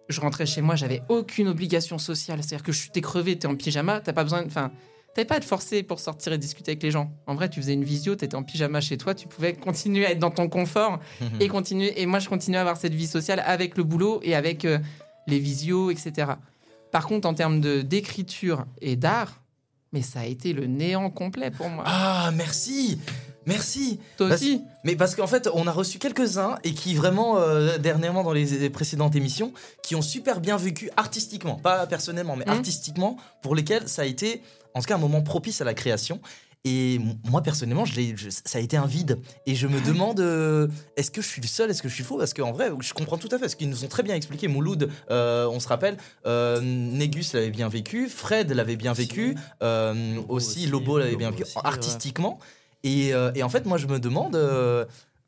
Je rentrais chez moi, j'avais aucune obligation sociale. C'est-à-dire que je suis crevé, t'es en pyjama, t'as pas besoin. Enfin, T'avais pas à te forcer pour sortir et discuter avec les gens. En vrai, tu faisais une visio, tu étais en pyjama chez toi, tu pouvais continuer à être dans ton confort et continuer. Et moi, je continuais à avoir cette vie sociale avec le boulot et avec euh, les visios, etc. Par contre, en termes d'écriture et d'art, mais ça a été le néant complet pour moi. Ah, merci Merci. Toi aussi. Mais parce qu'en fait, on a reçu quelques-uns et qui vraiment, euh, dernièrement dans les, précédentes émissions, qui ont super bien vécu artistiquement, pas personnellement, mais mmh. artistiquement, pour lesquels ça a été, en tout cas, un moment propice à la création. Et moi, personnellement, je ça a été un vide. Et je me demande, euh, est-ce que je suis le seul Est-ce que je suis faux? Parce qu'en vrai, je comprends tout à fait. Ce qu'ils nous ont très bien expliqué. Mouloud, euh, on se rappelle, euh, Négus l'avait bien vécu, Fred l'avait bien vécu, aussi, Lobo l'avait bien vécu, artistiquement. Et, en fait, moi, je me demande.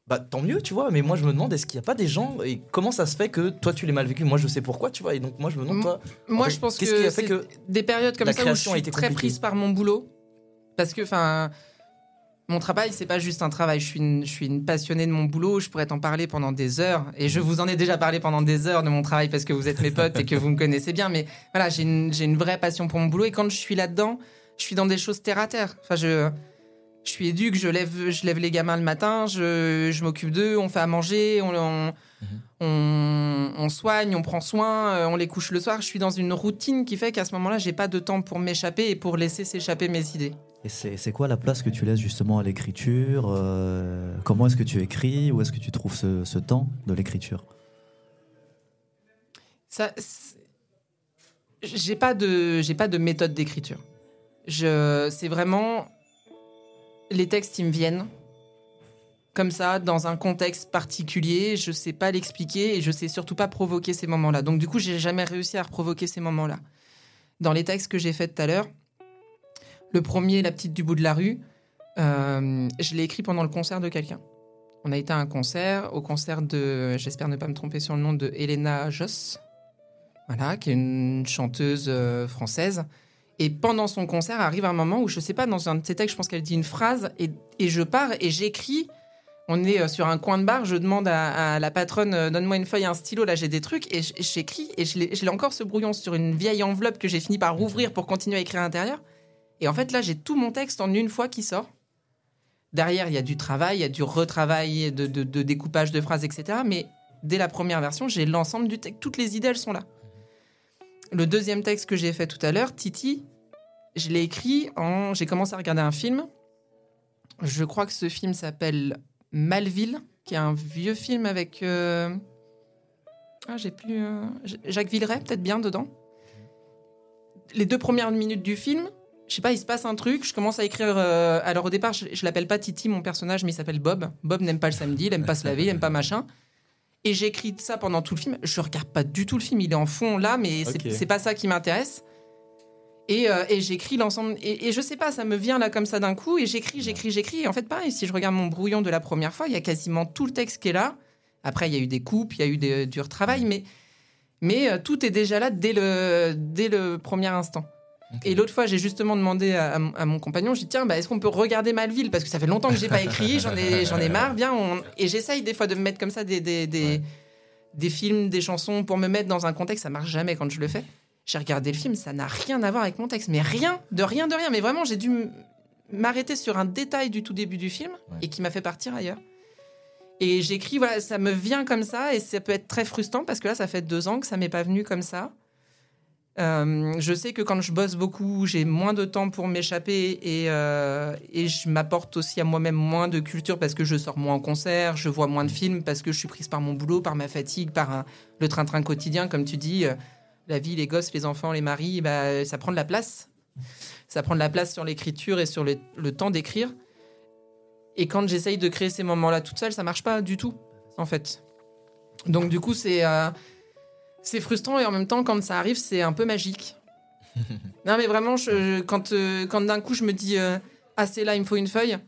bah, tant mieux, tu vois, mais moi je me demande est-ce qu'il n'y a pas des gens et comment ça se fait que toi tu l'aies mal vécu? Moi je sais pourquoi, tu vois, et donc moi je me demande toi. Moi je pense que, qui a fait que des périodes comme ça où je suis très prise par mon boulot parce que, enfin, mon travail, c'est pas juste un travail. Je suis, une, je suis une passionnée de mon boulot. Je pourrais t'en parler pendant des heures. Et je vous en ai déjà parlé pendant des heures de mon travail parce que vous êtes mes potes et que vous me connaissez bien. Mais voilà, j'ai une, une, vraie passion pour mon boulot. Et quand je suis là-dedans, je suis dans des choses terre à terre. Enfin, je, je suis éduque, je lève, je lève les gamins le matin, je, je m'occupe d'eux, on fait à manger, on, on, mhm. on, on, soigne, on prend soin, euh, on les couche le soir. Je suis dans une routine qui fait qu'à ce moment-là, j'ai pas de temps pour m'échapper et pour laisser s'échapper mes idées. Et c'est quoi la place que tu laisses justement à l'écriture euh, Comment est-ce que tu écris Où est-ce que tu trouves ce, temps de l'écriture? Ça, j'ai pas de j'ai pas de méthode d'écriture. Je c'est vraiment les textes ils me viennent comme ça dans un contexte particulier. Je sais pas l'expliquer et je sais surtout pas provoquer ces moments-là. Donc du coup j'ai jamais réussi à provoquer ces moments-là. Dans les textes que j'ai faits tout à l'heure, le premier, La petite du bout de la rue, euh, je l'ai écrit pendant le concert de quelqu'un. On a été à un concert, au concert de, j'espère ne pas me tromper sur le nom, de Elena Joss, voilà, qui est une chanteuse euh, française. Et pendant son concert arrive un moment où, je sais pas, dans un de ses textes, je pense qu'elle dit une phrase, et, je pars et j'écris. On est euh, sur un coin de bar, je demande à, la patronne, donne-moi une feuille, un stylo, là j'ai des trucs, et j'écris, et je l'ai encore ce brouillon sur une vieille enveloppe que j'ai fini par rouvrir pour continuer à écrire à l'intérieur. Et en fait, là, j'ai tout mon texte en une fois qui sort. Derrière, il y a du travail, il y a du retravail, de, découpage de phrases, etc. Mais dès la première version, j'ai l'ensemble du texte. Toutes les idées, elles sont là. Le deuxième texte que j'ai fait tout à l'heure, Titi, je l'ai écrit en. J'ai commencé à regarder un film. Je crois que ce film s'appelle Malville, qui est un vieux film avec. Euh, ah, j'ai plus. Euh, Jacques Villeray, peut-être bien dedans. Les deux premières minutes du film, je sais pas, il se passe un truc, je commence à écrire. Euh, alors au départ, je, l'appelle pas Titi, mon personnage, mais il s'appelle Bob. Bob n'aime pas le samedi, il aime pas se laver, il aime pas machin. Et j'écris ça pendant tout le film. Je regarde pas du tout le film, il est en fond là, mais c'est pas ça qui m'intéresse. Et, euh, j'écris l'ensemble. Et, je sais pas, ça me vient là comme ça d'un coup, et j'écris, j'écris, j'écris. Et en fait, pareil, si je regarde mon brouillon de la première fois, il y a quasiment tout le texte qui est là. Après, il y a eu des coupes, il y a eu des, du retravail, mais, mais euh, tout est déjà là dès le, dès le premier instant. Et l'autre fois, j'ai justement demandé à, mon compagnon, j'ai dit tiens, bah, est-ce qu'on peut regarder Malville parce que ça fait longtemps que j'ai pas écrit, j'en ai, j'en ai marre, viens. Et j'essaye des fois de me mettre comme ça des, des, des, films, des chansons pour me mettre dans un contexte. Ça marche jamais quand je le fais. J'ai regardé le film, ça n'a rien à voir avec mon texte, mais rien, de rien, de rien. Mais vraiment, j'ai dû m'arrêter sur un détail du tout début du film et qui m'a fait partir ailleurs. Et j'écris, voilà, ça me vient comme ça et ça peut être très frustrant parce que là, ça fait deux ans que ça m'est pas venu comme ça. Euh, je sais que quand je bosse beaucoup, j'ai moins de temps pour m'échapper et, euh, et, je m'apporte aussi à moi-même moins de culture parce que je sors moins en concert, je vois moins de films parce que je suis prise par mon boulot, par ma fatigue, par le train-train quotidien, comme tu dis. Euh, la vie, les gosses, les enfants, les maris, bah, ça prend de la place. Ça prend de la place sur l'écriture et sur le temps d'écrire. Et quand j'essaye de créer ces moments-là toute seule, ça marche pas du tout, en fait. Donc du coup, c'est c'est frustrant et en même temps, quand ça arrive, c'est un peu magique. non, mais vraiment, je, quand, euh, quand d'un coup, je me dis euh, Ah, c'est là, il me faut une feuille.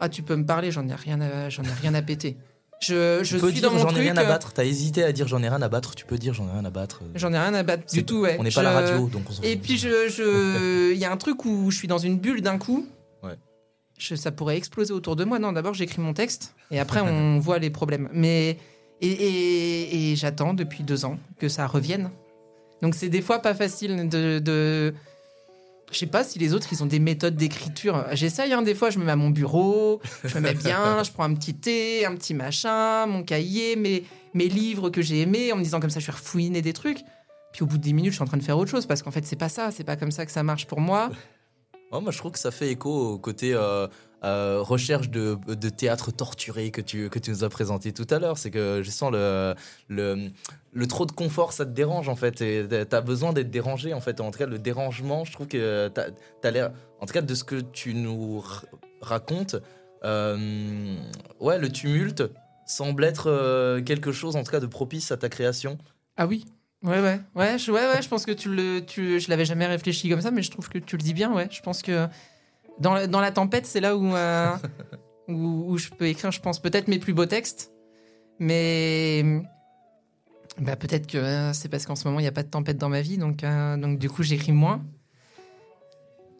Ah, tu peux me parler, j'en ai, rien à, j'en ai rien à péter. Je, je suis dans mon j'en ai rien à euh, battre. T'as hésité à dire j'en ai rien à battre. Tu peux dire j'en ai rien à battre. J'en ai rien à battre du tout. Ouais. On n'est pas à la radio, donc on Et puis je, je, il y a un truc où je suis dans une bulle d'un coup. Ouais. Je, ça pourrait exploser autour de moi. Non, d'abord j'écris mon texte et après on voit les problèmes. Mais et, j'attends depuis deux ans que ça revienne. Donc c'est des fois pas facile de, de... Je sais pas si les autres, ils ont des méthodes d'écriture. J'essaye, hein, des fois, je me mets à mon bureau, je me mets bien, je prends un petit thé, un petit machin, mon cahier, mes, mes livres que j'ai aimés, en me disant comme ça, je vais refouiner des trucs. Puis au bout de 10 minutes, je suis en train de faire autre chose, parce qu'en fait, c'est pas ça, c'est pas comme ça que ça marche pour moi. Oh, moi, je trouve que ça fait écho au côté euh, euh, recherche de, théâtre torturé que tu, que tu nous as présenté tout à l'heure. C'est que je sens le, le, trop de confort, ça te dérange en fait. Et tu as besoin d'être dérangé en fait. En tout cas, le dérangement, je trouve que tu as, l'air, en tout cas, de ce que tu nous racontes, euh, ouais, le tumulte semble être quelque chose en tout cas de propice à ta création. Ah oui, Ouais, ouais, ouais, je, ouais, ouais, je pense que tu le, tu, je l'avais jamais réfléchi comme ça, mais je trouve que tu le dis bien, ouais. Je pense que dans, la, tempête, c'est là où, euh, où, je peux écrire, je pense, peut-être mes plus beaux textes, mais bah, peut-être que euh, c'est parce qu'en ce moment, il n'y a pas de tempête dans ma vie, donc, euh, donc du coup, j'écris moins.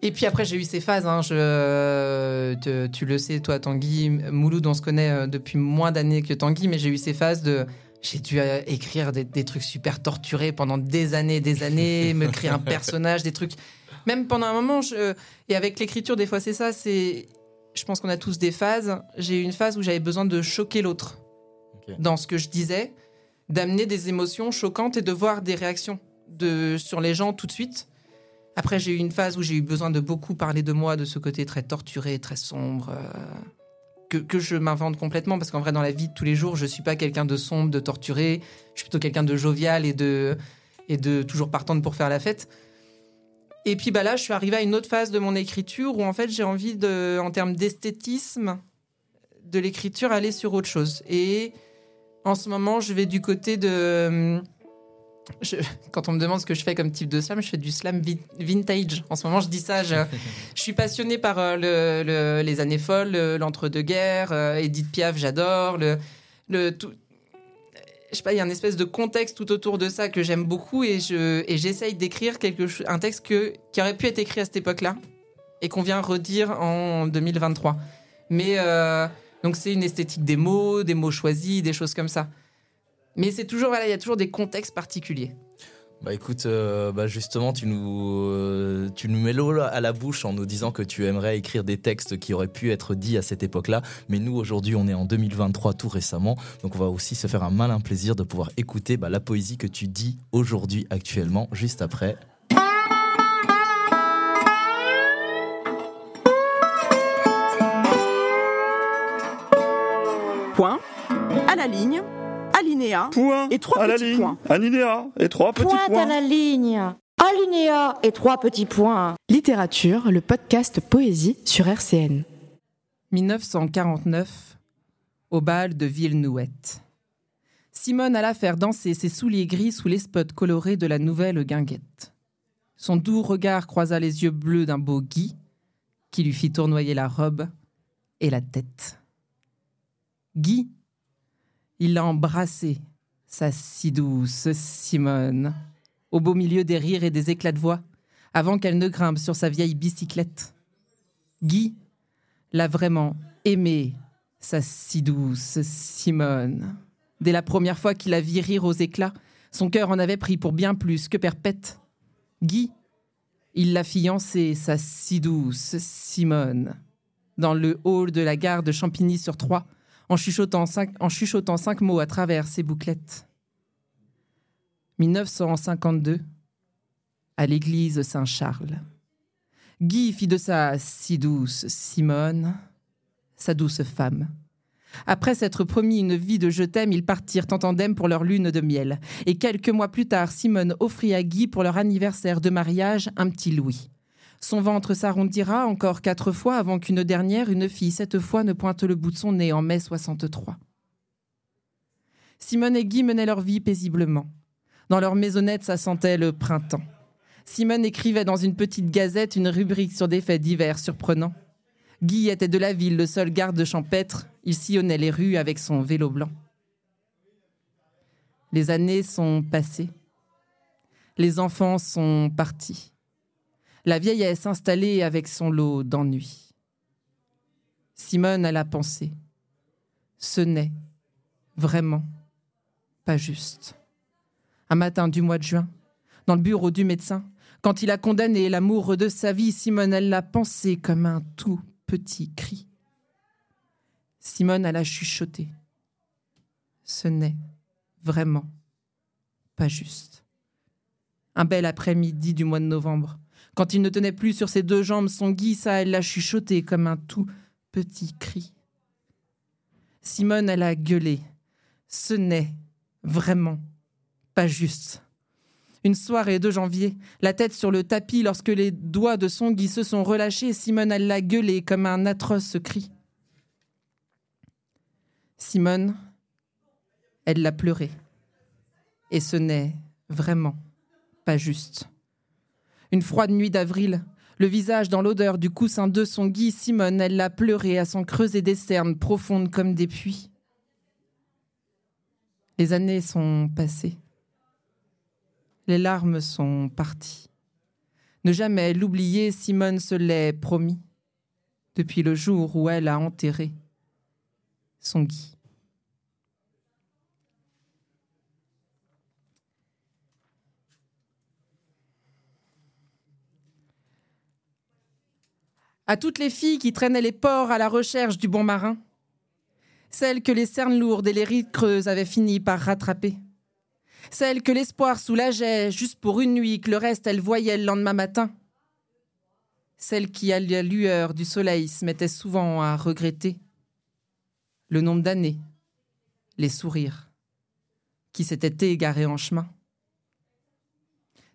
Et puis après, j'ai eu ces phases. Hein, tu le sais, toi, Tanguy, Mouloud, on se connaît depuis moins d'années que Tanguy, mais j'ai eu ces phases de j'ai dû écrire des, trucs super torturés pendant des années, des années, me créer un personnage, des trucs. Même pendant un moment, je... et avec l'écriture, des fois, c'est ça. C'est, je pense qu'on a tous des phases. J'ai eu une phase où j'avais besoin de choquer l'autre dans ce que je disais, d'amener des émotions choquantes et de voir des réactions de sur les gens tout de suite. Après, j'ai eu une phase où j'ai eu besoin de beaucoup parler de moi, de ce côté très torturé, très sombre. Euh, que, je m'invente complètement, parce qu'en vrai, dans la vie de tous les jours, je suis pas quelqu'un de sombre, de torturé. Je suis plutôt quelqu'un de jovial et de, et de toujours partante pour faire la fête. Et puis bah là, je suis arrivé à une autre phase de mon écriture où en fait, j'ai envie de, en termes d'esthétisme de l'écriture, aller sur autre chose. Et en ce moment, je vais du côté de quand on me demande ce que je fais comme type de slam, je fais du slam vintage. En ce moment, je dis ça. Je, suis passionné par euh, les années folles, l'entre-deux-guerres, euh, Edith Piaf, j'adore. Le, le tout, je sais pas, il y a une espèce de contexte tout autour de ça que j'aime beaucoup et je et j'essaye d'écrire quelque un texte que, qui aurait pu être écrit à cette époque-là et qu'on vient redire en 2023. Mais euh, donc c'est une esthétique des mots, des mots choisis, des choses comme ça. Mais c'est toujours, voilà, il y a toujours des contextes particuliers. Bah écoute, euh, bah justement, tu nous, euh, tu nous mets l'eau à la bouche en nous disant que tu aimerais écrire des textes qui auraient pu être dits à cette époque-là. Mais nous, aujourd'hui, on est en 2023 tout récemment. Donc on va aussi se faire un malin plaisir de pouvoir écouter bah, la poésie que tu dis aujourd'hui, actuellement, juste après. Point. À la ligne alinéa point et trois à petits la ligne. points. Alinéa et trois petits Point points. à la ligne. Alinéa et trois petits points. Littérature, le podcast Poésie sur RCN. 1949, au bal de Villeneuette. Simone alla faire danser ses souliers gris sous les spots colorés de la nouvelle guinguette. Son doux regard croisa les yeux bleus d'un beau Guy, qui lui fit tournoyer la robe et la tête. Guy il l'a embrassée, sa si douce Simone, au beau milieu des rires et des éclats de voix, avant qu'elle ne grimpe sur sa vieille bicyclette. Guy l'a vraiment aimée, sa si douce Simone. Dès la première fois qu'il la vit rire aux éclats, son cœur en avait pris pour bien plus que perpète. Guy, il l'a fiancée, sa si douce Simone, dans le hall de la gare de Champigny-sur-Troyes, en chuchotant, cinq, mots à travers ses bouclettes. 1952, à l'église Saint-Charles. Guy fit de sa si douce Simone sa douce femme. Après s'être promis une vie de je t'aime, ils partirent en tandem pour leur lune de miel. Et quelques mois plus tard, Simone offrit à Guy pour leur anniversaire de mariage un petit louis. Son ventre s'arrondira encore quatre fois avant qu'une dernière, une fille, cette fois, ne pointe le bout de son nez en mai 63. Simone et Guy menaient leur vie paisiblement. Dans leur maisonnette, ça sentait le printemps. Simone écrivait dans une petite gazette une rubrique sur des faits divers surprenants. Guy était de la ville, le seul garde champêtre. Il sillonnait les rues avec son vélo blanc. Les années sont passées. Les enfants sont partis la vieillesse installée avec son lot d'ennui. Simone a la pensée. Ce n'est vraiment pas juste. Un matin du mois de juin, dans le bureau du médecin, quand il a condamné l'amour de sa vie, Simone, elle l'a pensé comme un tout petit cri. Simone, elle a chuchoté. Ce n'est vraiment pas juste. Un bel après-midi du mois de novembre, Quand il ne tenait plus sur ses deux jambes, son Guy, ça, elle l'a chuchoté comme un tout petit cri. Simone, elle a gueulé. Ce n'est vraiment pas juste. Une soirée de janvier, la tête sur le tapis, lorsque les doigts de son Guy se sont relâchés, Simone, elle l'a gueulé comme un atroce cri. Simone, elle l'a pleuré. Et ce n'est vraiment pas juste. Une froide nuit d'avril, le visage dans l'odeur du coussin de son Guy, Simone, elle l'a pleuré à son creuset des cernes profondes comme des puits. Les années sont passées. Les larmes sont parties. Ne jamais l'oublier, Simone se l'est promis, depuis le jour où elle a enterré son Guy. À toutes les filles qui traînaient les ports à la recherche du bon marin, celles que les cernes lourdes et les rides creuses avaient fini par rattraper, celles que l'espoir soulageait juste pour une nuit, que le reste elles voyaient le lendemain matin, celles qui, à la lueur du soleil, se mettaient souvent à regretter le nombre d'années, les sourires, qui s'étaient égarés en chemin.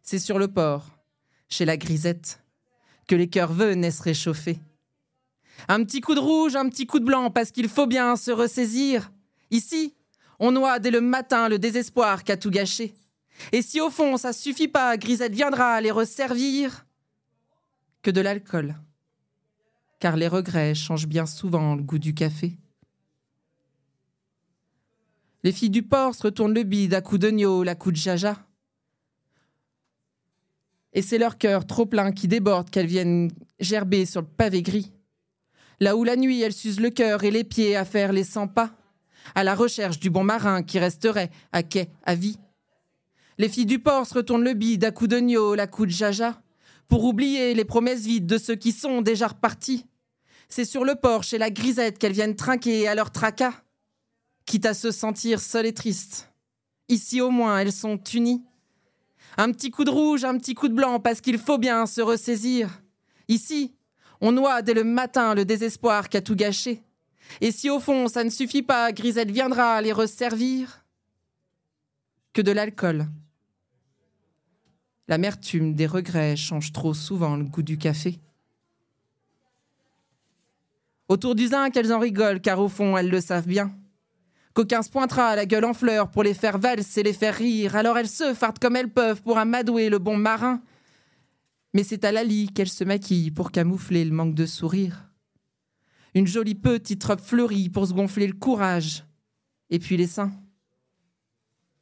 C'est sur le port, chez la grisette, que les cœurs venaient se réchauffer. Un petit coup de rouge, un petit coup de blanc, parce qu'il faut bien se ressaisir. Ici, on noie dès le matin le désespoir qu'a tout gâché. Et si au fond ça suffit pas, Grisette viendra les resservir, que de l'alcool. Car les regrets changent bien souvent le goût du café. Les filles du port se retournent le bide à coups de à coups de jaja et c'est leur cœur trop plein qui déborde qu'elles viennent gerber sur le pavé gris. Là où la nuit elles s'usent le cœur et les pieds à faire les cent pas, à la recherche du bon marin qui resterait à quai à vie. Les filles du port se retournent le bide à coups de gnôle, à coups de jaja, pour oublier les promesses vides de ceux qui sont déjà repartis. C'est sur le port chez la grisette qu'elles viennent trinquer à leur tracas, quitte à se sentir seules et tristes. Ici au moins elles sont unies un petit coup de rouge, un petit coup de blanc, parce qu'il faut bien se ressaisir. Ici, on noie dès le matin le désespoir qui a tout gâché. Et si au fond ça ne suffit pas, Grisette viendra les resservir, que de l'alcool. L'amertume des regrets change trop souvent le goût du café. Autour du zinc, elles en rigolent, car au fond, elles le savent bien qu'aucun se pointera à la gueule en fleurs pour les faire valser, les faire rire. Alors elles se fartent comme elles peuvent pour amadouer le bon marin. Mais c'est à la lit qu'elles se maquillent pour camoufler le manque de sourire. Une jolie petite robe fleurie pour se gonfler le courage. Et puis les seins.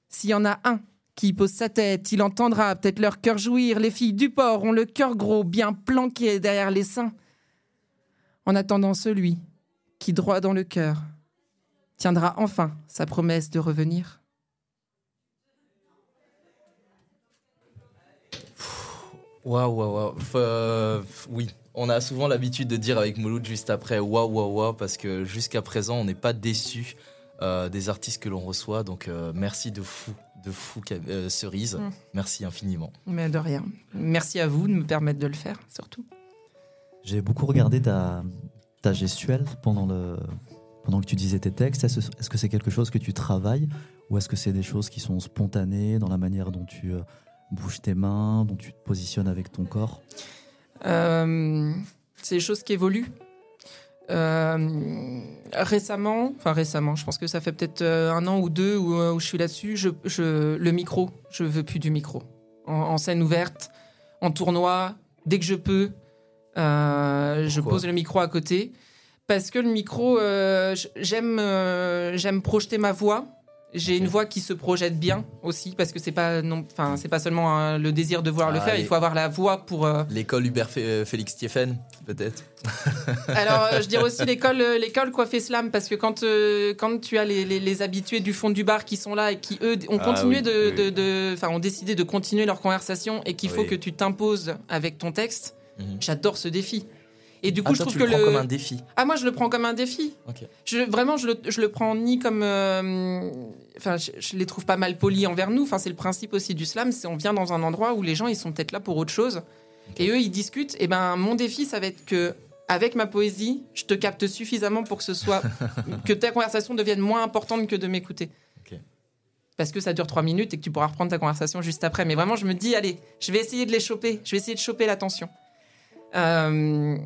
S'il y en a un qui pose sa tête, il entendra peut-être leur cœur jouir. Les filles du port ont le cœur gros, bien planqué derrière les seins. En attendant celui qui, droit dans le cœur, tiendra enfin sa promesse de revenir Waouh, waouh, waouh. Euh, oui, on a souvent l'habitude de dire avec Mouloud juste après waouh, waouh, waouh, parce que jusqu'à présent, on n'est pas déçu euh, des artistes que l'on reçoit. Donc, euh, merci de fou, de fou, Cerise. Mm. Merci infiniment. Mais de rien. Merci à vous de me permettre de le faire, surtout. J'ai beaucoup regardé ta, ta gestuelle pendant le, pendant que tu disais tes textes Est-ce que c'est quelque chose que tu travailles ou est-ce que c'est des choses qui sont spontanées dans la manière dont tu euh, bouges tes mains, dont tu te positionnes avec ton corps? Euh, C'est des choses qui évoluent. Euh, récemment, enfin récemment, je pense que ça fait peut-être un an ou deux où, je suis là-dessus. Je, le micro, je veux plus du micro. En, scène ouverte, en tournoi, dès que je peux, je pose le micro à côté parce que le micro, euh, j'aime euh, j'aime projeter ma voix. J'ai une voix qui se projette bien aussi parce que c'est pas non, enfin c'est pas seulement le désir de voir le ah, faire, il faut avoir la voix pour. Euh, l'école Hubert Félix Stieffen, peut-être. Alors je dirais aussi l'école l'école Coiffé Slam parce que quand quand tu as les, les, habitués du fond du bar qui sont là et qui eux ont ah continué de enfin ont décidé de continuer leur conversation et qu'il faut que tu t'imposes avec ton texte. Mhm. J'adore ce défi. Et du coup, je trouve que le prends comme un défi. Ah moi, je le prends comme un défi. Je, vraiment, je le, je le prends ni comme, euh, enfin, je, les trouve pas mal polis envers nous. Enfin, c'est le principe aussi du slam, c'est on vient dans un endroit où les gens ils sont peut-être là pour autre chose. Et eux, ils discutent. Et ben, mon défi, ça va être que avec ma poésie, je te capte suffisamment pour que ce soit que ta conversation devienne moins importante que de m'écouter. Parce que ça dure trois minutes et que tu pourras reprendre ta conversation juste après. Mais vraiment, je me dis, allez, je vais essayer de les choper. Je vais essayer de choper l'attention. Euh,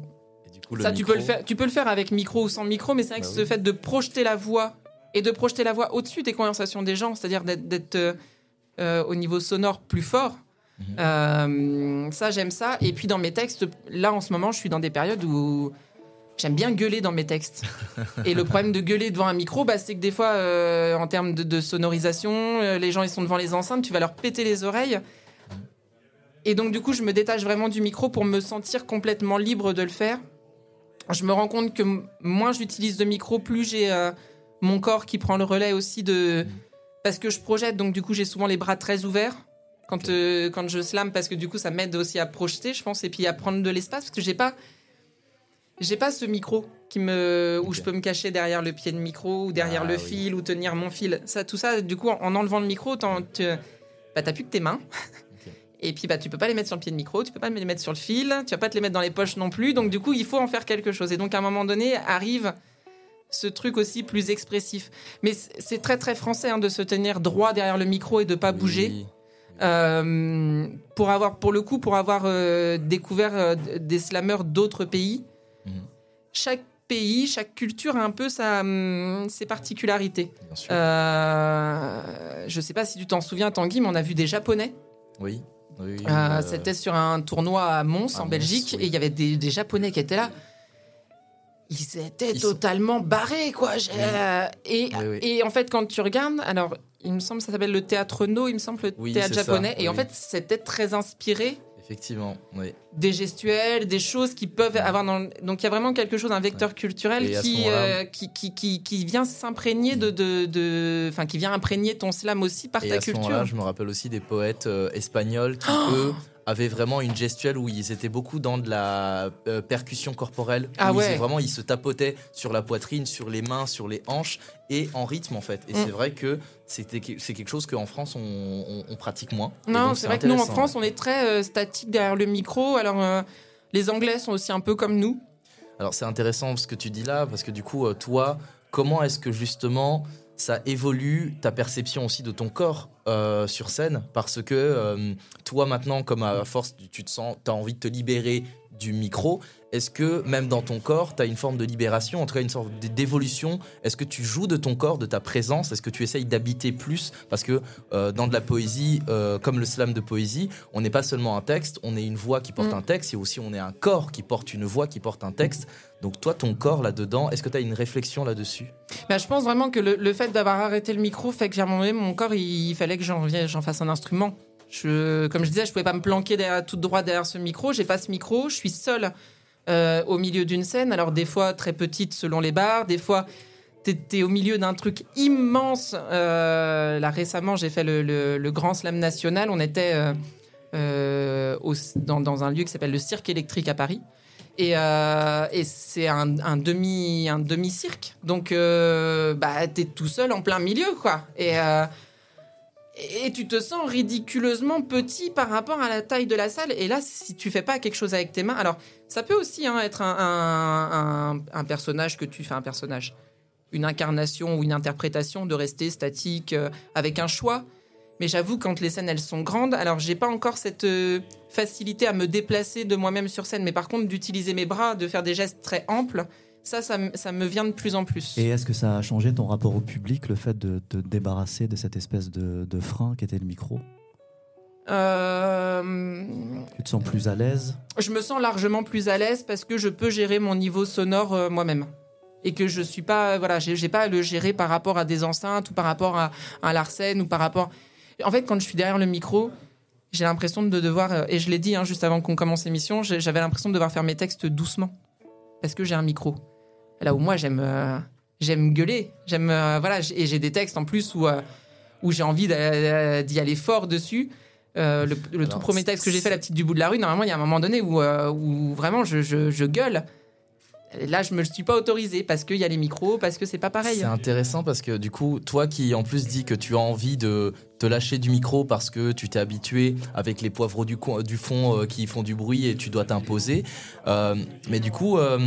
ça, tu peux le faire. Tu peux le faire avec micro ou sans micro, mais c'est vrai que bah ce fait de projeter la voix et de projeter la voix au-dessus des conversations des gens, c'est-à-dire d'être euh, euh, au niveau sonore plus fort. Mhm. ça, j'aime ça. Et puis dans mes textes, là en ce moment, je suis dans des périodes où j'aime bien gueuler dans mes textes. et le problème de gueuler devant un micro, bah, c'est que des fois, en termes de, sonorisation, les gens ils sont devant les enceintes, tu vas leur péter les oreilles. Et donc du coup, je me détache vraiment du micro pour me sentir complètement libre de le faire je me rends compte que moins j'utilise de micro, plus j'ai euh, mon corps qui prend le relais aussi de. Parce que je projette, donc du coup, j'ai souvent les bras très ouverts quand, euh, quand je slam, parce que du coup, ça m'aide aussi à projeter, je pense, et puis à prendre de l'espace, parce que j'ai pas. J'ai pas ce micro qui me, où je peux me cacher derrière le pied de micro, ou derrière ah le fil, ou tenir mon fil. Ça, tout ça, du coup, en enlevant le micro, bah, t'as plus que tes mains. Et puis, bah, tu peux pas les mettre sur le pied de micro, tu peux pas les mettre sur le fil, tu vas pas te les mettre dans les poches non plus. Donc, du coup, il faut en faire quelque chose. Et donc, à un moment donné, arrive ce truc aussi plus expressif. Mais c'est très, très français hein, de se tenir droit derrière le micro et de pas bouger. Euh, pour avoir, pour le coup, pour avoir euh, découvert euh, des slameurs d'autres pays, mhm. chaque pays, chaque culture a un peu sa, hum, ses particularités. je sais pas si tu t'en souviens, Tanguy, mais on a vu des Japonais. Oui. Euh, c'était sur un tournoi à Mons, en Belgique, et il y avait des, Japonais qui étaient là. Ils étaient totalement barrés, quoi. Et, et, en fait, quand tu regardes, alors, il me semble, ça s'appelle le théâtre No, il me semble, le théâtre japonais. Et en fait, c'était très inspiré Effectivement, oui. Des gestuels, des choses qui peuvent avoir dans... Donc il y a vraiment quelque chose, un vecteur culturel euh, qui, qui, qui, qui, vient s'imprégner de... de, Enfin, qui vient imprégner ton slam aussi par ta culture. je me rappelle aussi des poètes euh, espagnols qui, oh eux, avaient vraiment une gestuelle où ils étaient beaucoup dans de la euh, percussion corporelle. Ah ouais. vraiment, ils se tapotaient sur la poitrine, sur les mains, sur les hanches et en rythme en fait. Et mm. c'est vrai que c'est quelque chose qu'en France on, pratique moins. Non, c'est vrai que nous en France on est très euh, statique derrière le micro. Alors euh, les Anglais sont aussi un peu comme nous. Alors c'est intéressant ce que tu dis là parce que du coup toi comment est-ce que justement ça évolue ta perception aussi de ton corps euh, sur scène parce que euh, toi maintenant comme à force tu te sens tu as envie de te libérer du micro. Est-ce que même dans ton corps tu as une forme de libération en tout cas une sorte d'évolution? Est-ce que tu joues de ton corps de ta présence? Est-ce que tu essayes d'habiter plus? Parce que euh, dans de la poésie comme le slam de poésie on n'est pas seulement un texte on est une voix qui porte mm. un texte et aussi on est un corps qui porte une voix qui porte un texte donc toi, ton corps là-dedans, est-ce que tu as une réflexion là-dessus? Bah, Je pense vraiment que le, fait d'avoir arrêté le micro fait que j'ai un mon corps, il, fallait que j'en, j'en fasse un instrument. Comme je disais, je pouvais pas me planquer derrière, tout droit derrière ce micro. J'ai pas ce micro, je suis seule euh, au milieu d'une scène. Alors des fois très petite selon les bars, des fois t'es, au milieu d'un truc immense. Euh, là récemment, j'ai fait le, Grand Slam national. On était euh, dans, un lieu qui s'appelle le Cirque électrique à Paris. Euh, et, c'est un, demi un demi cirque donc euh, bah t'es tout seul en plein milieu quoi. Et euh, et tu te sens ridiculeusement petit par rapport à la taille de la salle. Et là si tu fais pas quelque chose avec tes mains alors ça peut aussi hein, être un, un, personnage que tu fais un personnage une incarnation ou une interprétation de rester statique avec un choix mais j'avoue, quand les scènes, elles sont grandes, alors j'ai pas encore cette euh, facilité à me déplacer de moi-même sur scène, mais par contre, d'utiliser mes bras, de faire des gestes très amples, ça, ça, me vient de plus en plus. Et est-ce que ça a changé ton rapport au public, le fait de te débarrasser de cette espèce de, frein qui était le micro? Euh... Tu te sens plus à l'aise? Je me sens largement plus à l'aise parce que je peux gérer mon niveau sonore euh, moi-même. Et que je suis pas voilà j'ai pas à le gérer par rapport à des enceintes ou par rapport à, à l'arsène ou par rapport en fait, quand je suis derrière le micro, j'ai l'impression de devoir, euh, et je l'ai dit hein, juste avant qu'on commence l'émission, j'avais l'impression de devoir faire mes textes doucement. Parce que j'ai un micro. Là où moi, j'aime euh, j'aime gueuler. J'aime, euh, voilà, et j'ai des textes en plus où, où j'ai envie d'y aller fort dessus. le, tout premier texte que j'ai fait, La petite du bout de la rue, normalement, il y a un moment donné où, où vraiment je, je, gueule. Là, je me suis pas autorisé parce qu'il y a les micros, parce que c'est pas pareil. C'est intéressant parce que du coup, toi qui en plus dis que tu as envie de te lâcher du micro parce que tu t'es habitué avec les poivreaux du, du fond euh, qui font du bruit et tu dois t'imposer. Euh, mais du coup, euh,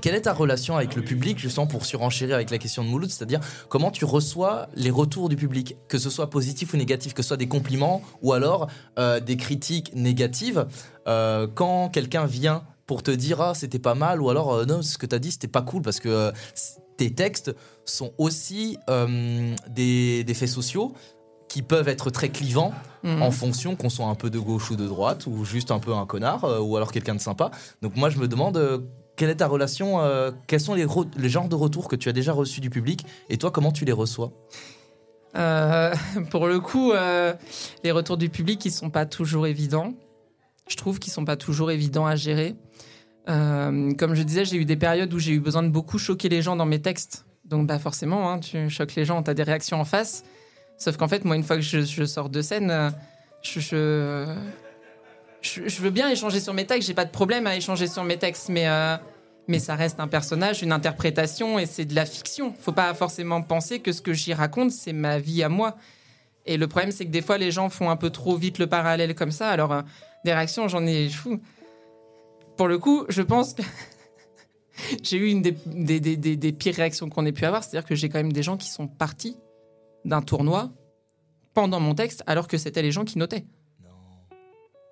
quelle est ta relation avec le public, justement, pour surenchérir avec la question de Mouloud C'est-à-dire, comment tu reçois les retours du public, que ce soit positif ou négatif, que ce soit des compliments ou alors des critiques négatives Quand quelqu'un vient pour te dire ah c'était pas mal ou alors euh, non ce que tu as dit c'était pas cool parce que euh, tes textes sont aussi euh, des, des, faits sociaux qui peuvent être très clivants mhm. en fonction qu'on soit un peu de gauche ou de droite ou juste un peu un connard ou alors quelqu'un de sympa. Donc moi je me demande quelle est ta relation, quels sont les, les, genres de retours que tu as déjà reçus du public et toi comment tu les reçois? Pour le coup, les retours du public ils sont pas toujours évidents. Je trouve qu'ils sont pas toujours évidents à gérer. Euh, comme je disais, j'ai eu des périodes où j'ai eu besoin de beaucoup choquer les gens dans mes textes. Donc, bah forcément, hein, tu choques les gens, tu as des réactions en face. Sauf qu'en fait, moi, une fois que je, sors de scène, euh, je, veux bien échanger sur mes textes. J'ai pas de problème à échanger sur mes textes, mais euh, mais ça reste un personnage, une interprétation, et c'est de la fiction. Faut pas forcément penser que ce que j'y raconte, c'est ma vie à moi. Et le problème, c'est que des fois, les gens font un peu trop vite le parallèle comme ça. Alors, des réactions, j'en ai fou pour le coup, je pense que j'ai eu une des, des, pires réactions qu'on ait pu avoir. C'est-à-dire que j'ai quand même des gens qui sont partis d'un tournoi pendant mon texte, alors que c'était les gens qui notaient. Non.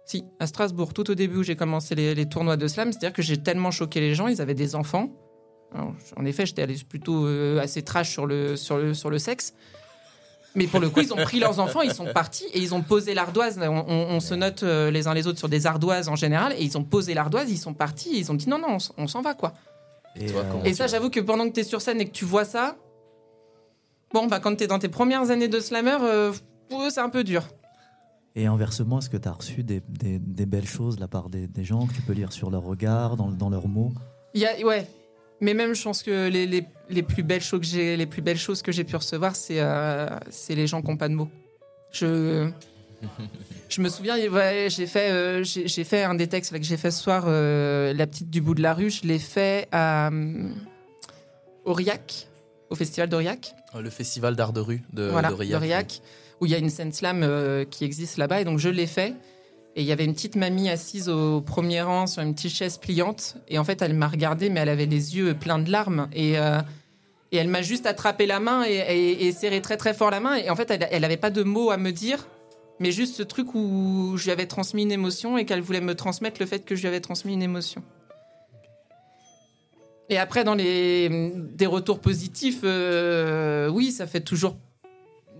Si, à Strasbourg, tout au début où j'ai commencé les, tournois de slam, c'est-à-dire que j'ai tellement choqué les gens, ils avaient des enfants. en effet, j'étais allé plutôt euh, assez trash sur le, sur le, sur le sexe. Mais pour le coup, ils ont pris leurs enfants, ils sont partis et ils ont posé l'ardoise. On, se note euh, les uns les autres sur des ardoises en général et ils ont posé l'ardoise, ils sont partis et ils ont dit non, non, on, s'en va quoi. Et, euh, ça, j'avoue que pendant que tu es sur scène et que tu vois ça, bon, bah, quand tu es dans tes premières années de slammer, euh, c'est un peu dur. Et inversement, est-ce que tu as reçu des, belles choses de la part des, gens que tu peux lire sur leur regard, dans, dans leurs mots? Il y a, Ouais, mais même, je pense que les, les, les plus belles choses que j'ai, les plus belles choses que j'ai pu recevoir, c'est euh, c'est les gens qui n'ont pas de mots. Je je me souviens, ouais, j'ai fait euh, j'ai fait un des textes que j'ai fait ce soir, euh, la petite du bout de la rue. Je l'ai fait à Aurillac, au festival d'Aurillac. Le festival d'art de rue de, voilà, d'Aurillac, où il y a une scène slam qui existe là-bas, et donc je l'ai fait. Et il y avait une petite mamie assise au premier rang sur une petite chaise pliante. Et en fait, elle m'a regardé, mais elle avait les yeux pleins de larmes. Et, euh, et elle m'a juste attrapé la main et, serré très très fort la main. Et en fait, elle n'avait pas de mots à me dire, mais juste ce truc où je lui avais transmis une émotion et qu'elle voulait me transmettre le fait que je lui avais transmis une émotion. Et après, dans les des retours positifs, euh, oui, ça fait toujours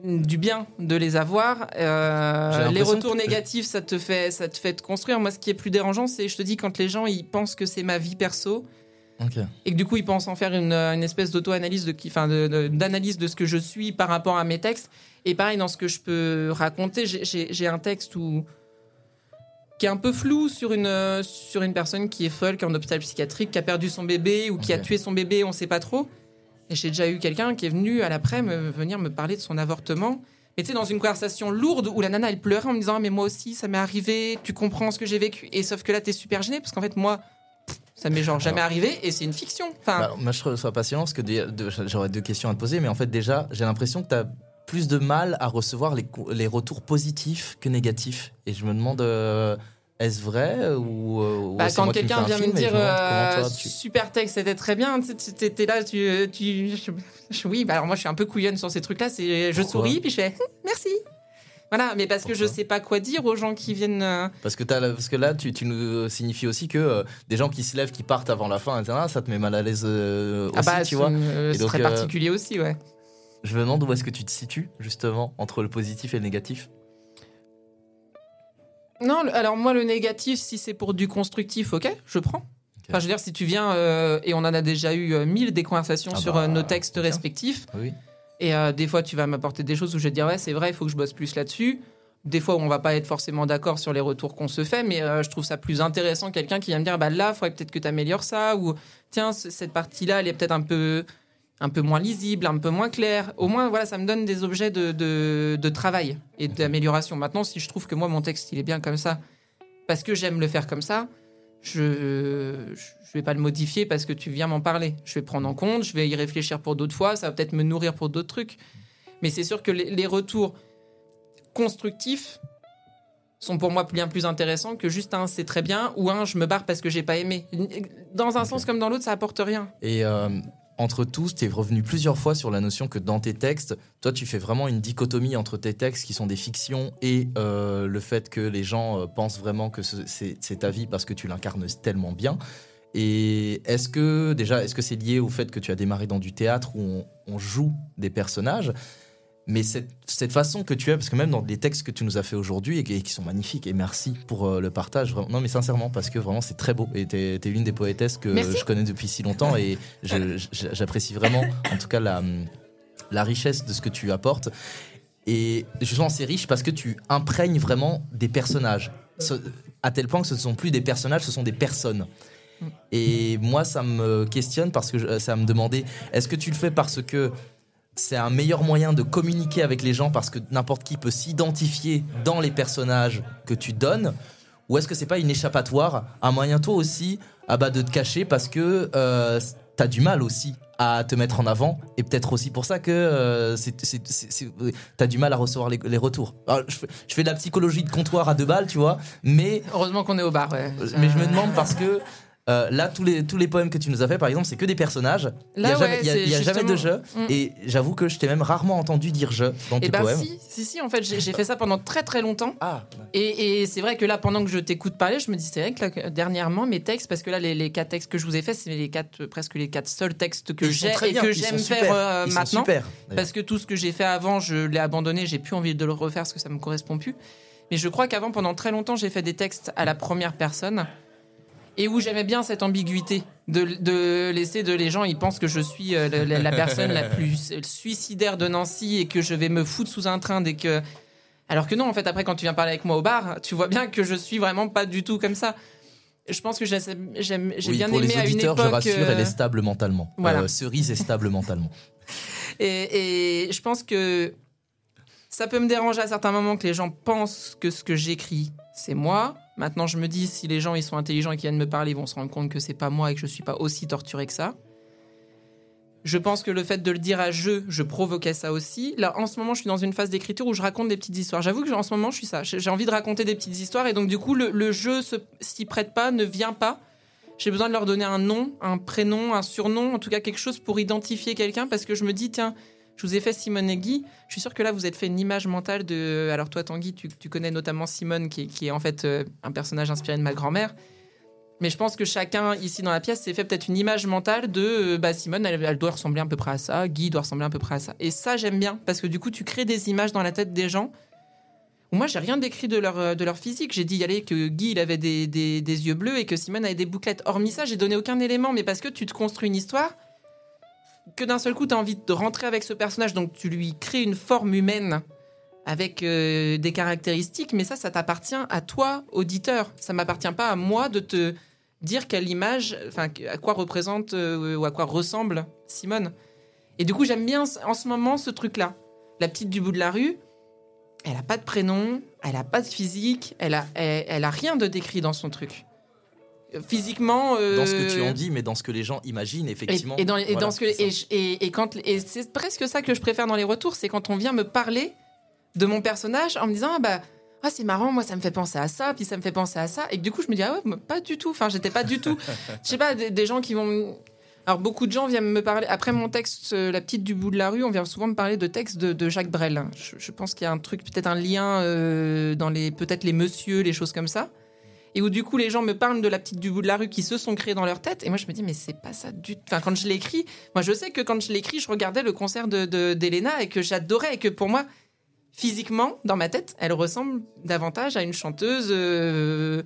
du bien de les avoir. Euh, les retours négatifs, ça te fait, ça te fait te construire. Moi, ce qui est plus dérangeant, c'est, je te dis, quand les gens ils pensent que c'est ma vie perso. Et que du coup, ils pensent en faire une, espèce d'auto-analyse, de, enfin, d'analyse de, ce que je suis par rapport à mes textes. Et pareil, dans ce que je peux raconter, j'ai un texte où, qui est un peu flou sur une, sur une personne qui est folle, qui est en hôpital psychiatrique, qui a perdu son bébé ou qui a tué son bébé, on ne sait pas trop. Et j'ai déjà eu quelqu'un qui est venu à l'après me venir me parler de son avortement. Mais tu sais, dans une conversation lourde où la nana, elle pleurait en me disant ah, Mais moi aussi, ça m'est arrivé, tu comprends ce que j'ai vécu. Et sauf que là, t'es super gêné parce qu'en fait, moi, ça m'est genre jamais arrivé et c'est une fiction. Enfin... Bah, moi, je trouve ça passionnant parce que j'aurais deux questions à te poser. Mais en fait, déjà, j'ai l'impression que tu as plus de mal à recevoir les, les, retours positifs que négatifs. Et je me demande. Euh, est-ce vrai ou, euh, bah, quand quelqu'un vient me dire euh, super texte c'était très bien tu étais là tu, tu oui bah alors moi je suis un peu couillonne sur ces trucs là c'est je souris puis je fais merci. Voilà mais parce que je sais pas quoi dire aux gens qui viennent euh, parce que as, parce que là tu, tu nous signifies aussi que des gens qui se lèvent qui partent avant la fin etc., ça te met mal à l'aise aussi ah bah, tu vois. c'est très particulier aussi ouais. je me demande où est-ce que tu te situes justement entre le positif et le négatif non, alors moi, le négatif, si c'est pour du constructif, ok, je prends. Enfin, je veux dire, si tu viens, euh, et on en a déjà eu euh, mille des conversations ah sur euh, nos bah, textes respectifs, oui. et des fois, tu vas m'apporter des choses où je vais te dire, ouais, c'est vrai, il faut que je bosse plus là-dessus. Des fois, on va pas être forcément d'accord sur les retours qu'on se fait, mais je trouve ça plus intéressant quelqu'un qui vient me dire, bah là, il faudrait peut-être que tu améliores ça, ou tiens, cette partie-là, elle est peut-être un peu un peu moins lisible, un peu moins clair. Au moins, voilà, ça me donne des objets de, de, travail et d'amélioration. Maintenant, si je trouve que moi, mon texte, il est bien comme ça, parce que j'aime le faire comme ça, je je vais pas le modifier parce que tu viens m'en parler. Je vais prendre en compte, je vais y réfléchir pour d'autres fois, ça va peut-être me nourrir pour d'autres trucs. Mais c'est sûr que les, retours constructifs sont pour moi bien plus intéressants que juste un c'est très bien ou un je me barre parce que j'ai pas aimé. Dans un sens comme dans l'autre, ça apporte rien. Et euh, entre tous, tu es revenu plusieurs fois sur la notion que dans tes textes, toi, tu fais vraiment une dichotomie entre tes textes qui sont des fictions et euh, le fait que les gens euh, pensent vraiment que c'est ta vie parce que tu l'incarnes tellement bien. Et est-ce que, déjà, est-ce que c'est lié au fait que tu as démarré dans du théâtre où on joue des personnages? Mais cette, cette, façon que tu as, parce que même dans les textes que tu nous as fait aujourd'hui et, qui sont magnifiques, et merci pour euh, le partage, vraiment, non mais sincèrement, parce que vraiment c'est très beau, et tu es, l'une des poétesses que je connais depuis si longtemps, et j'apprécie vraiment, en tout cas, la, la richesse de ce que tu apportes. Et justement, c'est riche parce que tu imprègnes vraiment des personnages, à tel point que ce ne sont plus des personnages, ce sont des personnes. Et moi, ça me questionne parce que ça me demandait, est-ce que tu le fais parce que c'est un meilleur moyen de communiquer avec les gens parce que n'importe qui peut s'identifier dans les personnages que tu donnes Ou est-ce que c'est pas une échappatoire, un moyen toi aussi ah bah, de te cacher parce que euh, tu as du mal aussi à te mettre en avant et peut-être aussi pour ça que euh, tu as du mal à recevoir les, retours. je, fais, de la psychologie de comptoir à deux balles, tu vois, mais... Heureusement qu'on est au bar, ouais. Mais je me demande parce que euh, là, tous les, tous les poèmes que tu nous as fait, par exemple, c'est que des personnages. Il n'y a, jamais, de jeu. Mm. Et j'avoue que je t'ai même rarement entendu dire je dans et eh tes ben, poèmes. Si, si, si, en fait, j'ai fait ça pendant très très longtemps. Ah, et, c'est vrai que là, pendant que je t'écoute parler, je me dis, c'est vrai que dernièrement, mes textes, parce que là, les, quatre textes que je vous ai faits, c'est les quatre, presque les quatre seuls textes que j'ai et que j'aime faire euh, maintenant. Super, parce que tout ce que j'ai fait avant, je l'ai abandonné, j'ai plus envie de le refaire parce que ça me correspond plus. Mais je crois qu'avant, pendant très longtemps, j'ai fait des textes à la première personne et où j'aimais bien cette ambiguïté de, laisser de les gens, ils pensent que je suis euh, la, personne la plus suicidaire de Nancy et que je vais me foutre sous un train dès que. Alors que non, en fait, après, quand tu viens parler avec moi au bar, tu vois bien que je suis vraiment pas du tout comme ça. Je pense que j'ai bien aimé à une époque. Je rassure, elle est euh, stable mentalement. Voilà. Euh, cerise est stable mentalement. Et, et je pense que ça peut me déranger à certains moments que les gens pensent que ce que j'écris, c'est moi. Maintenant, je me dis, si les gens ils sont intelligents et qui viennent me parler, ils vont se rendre compte que c'est pas moi et que je suis pas aussi torturé que ça. Je pense que le fait de le dire à jeu, je provoquais ça aussi. Là, en ce moment, je suis dans une phase d'écriture où je raconte des petites histoires. J'avoue que en ce moment, je suis ça. J'ai envie de raconter des petites histoires et donc du coup, le, le jeu s'y prête pas, ne vient pas. J'ai besoin de leur donner un nom, un prénom, un surnom, en tout cas quelque chose pour identifier quelqu'un parce que je me dis, tiens, je vous ai fait Simone et Guy. Je suis sûr que là, vous êtes fait une image mentale de. Alors, toi, Tanguy, tu, connais notamment Simone, qui, est en fait euh, un personnage inspiré de ma grand-mère. Mais je pense que chacun ici dans la pièce s'est fait peut-être une image mentale de euh, bah, Simone, elle, doit ressembler à peu près à ça, Guy doit ressembler à peu près à ça. Et ça, j'aime bien, parce que du coup, tu crées des images dans la tête des gens. Moi, j'ai rien décrit de leur, euh, de leur physique. J'ai dit allez, que Guy, il avait des, des, des, yeux bleus et que Simone avait des bouclettes. Hormis ça, j'ai donné aucun élément, mais parce que tu te construis une histoire que d'un seul coup, tu as envie de rentrer avec ce personnage, donc tu lui crées une forme humaine avec euh, des caractéristiques, mais ça, ça t'appartient à toi, auditeur. Ça m'appartient pas à moi de te dire quelle image, enfin, à quoi représente euh, ou à quoi ressemble Simone. Et du coup, j'aime bien en ce moment ce truc-là. La petite du bout de la rue, elle a pas de prénom, elle a pas de physique, elle a, elle a rien de décrit dans son truc physiquement euh, dans ce que tu en dis mais dans ce que les gens imaginent effectivement. et, dans, ce que et, quand et c'est presque ça que je préfère dans les retours c'est quand on vient me parler de mon personnage en me disant ah bah ah c'est marrant moi ça me fait penser à ça puis ça me fait penser à ça et du coup je me dis ah ouais pas du tout enfin j'étais pas du tout je sais pas des, gens qui vont alors beaucoup de gens viennent me parler après mon texte euh, la petite du bout de la rue on vient souvent me parler de textes de, Jacques Brel je, pense qu'il y a un truc peut-être un lien euh, dans les peut-être les monsieur les choses comme ça et où du coup les gens me parlent de la petite du bout de la rue qui se sont créés dans leur tête. Et moi je me dis mais c'est pas ça du tout enfin quand je l'écris moi je sais que quand je l'écris je regardais le concert de d'Elena et que j'adorais et que pour moi physiquement dans ma tête elle ressemble davantage à une chanteuse euh,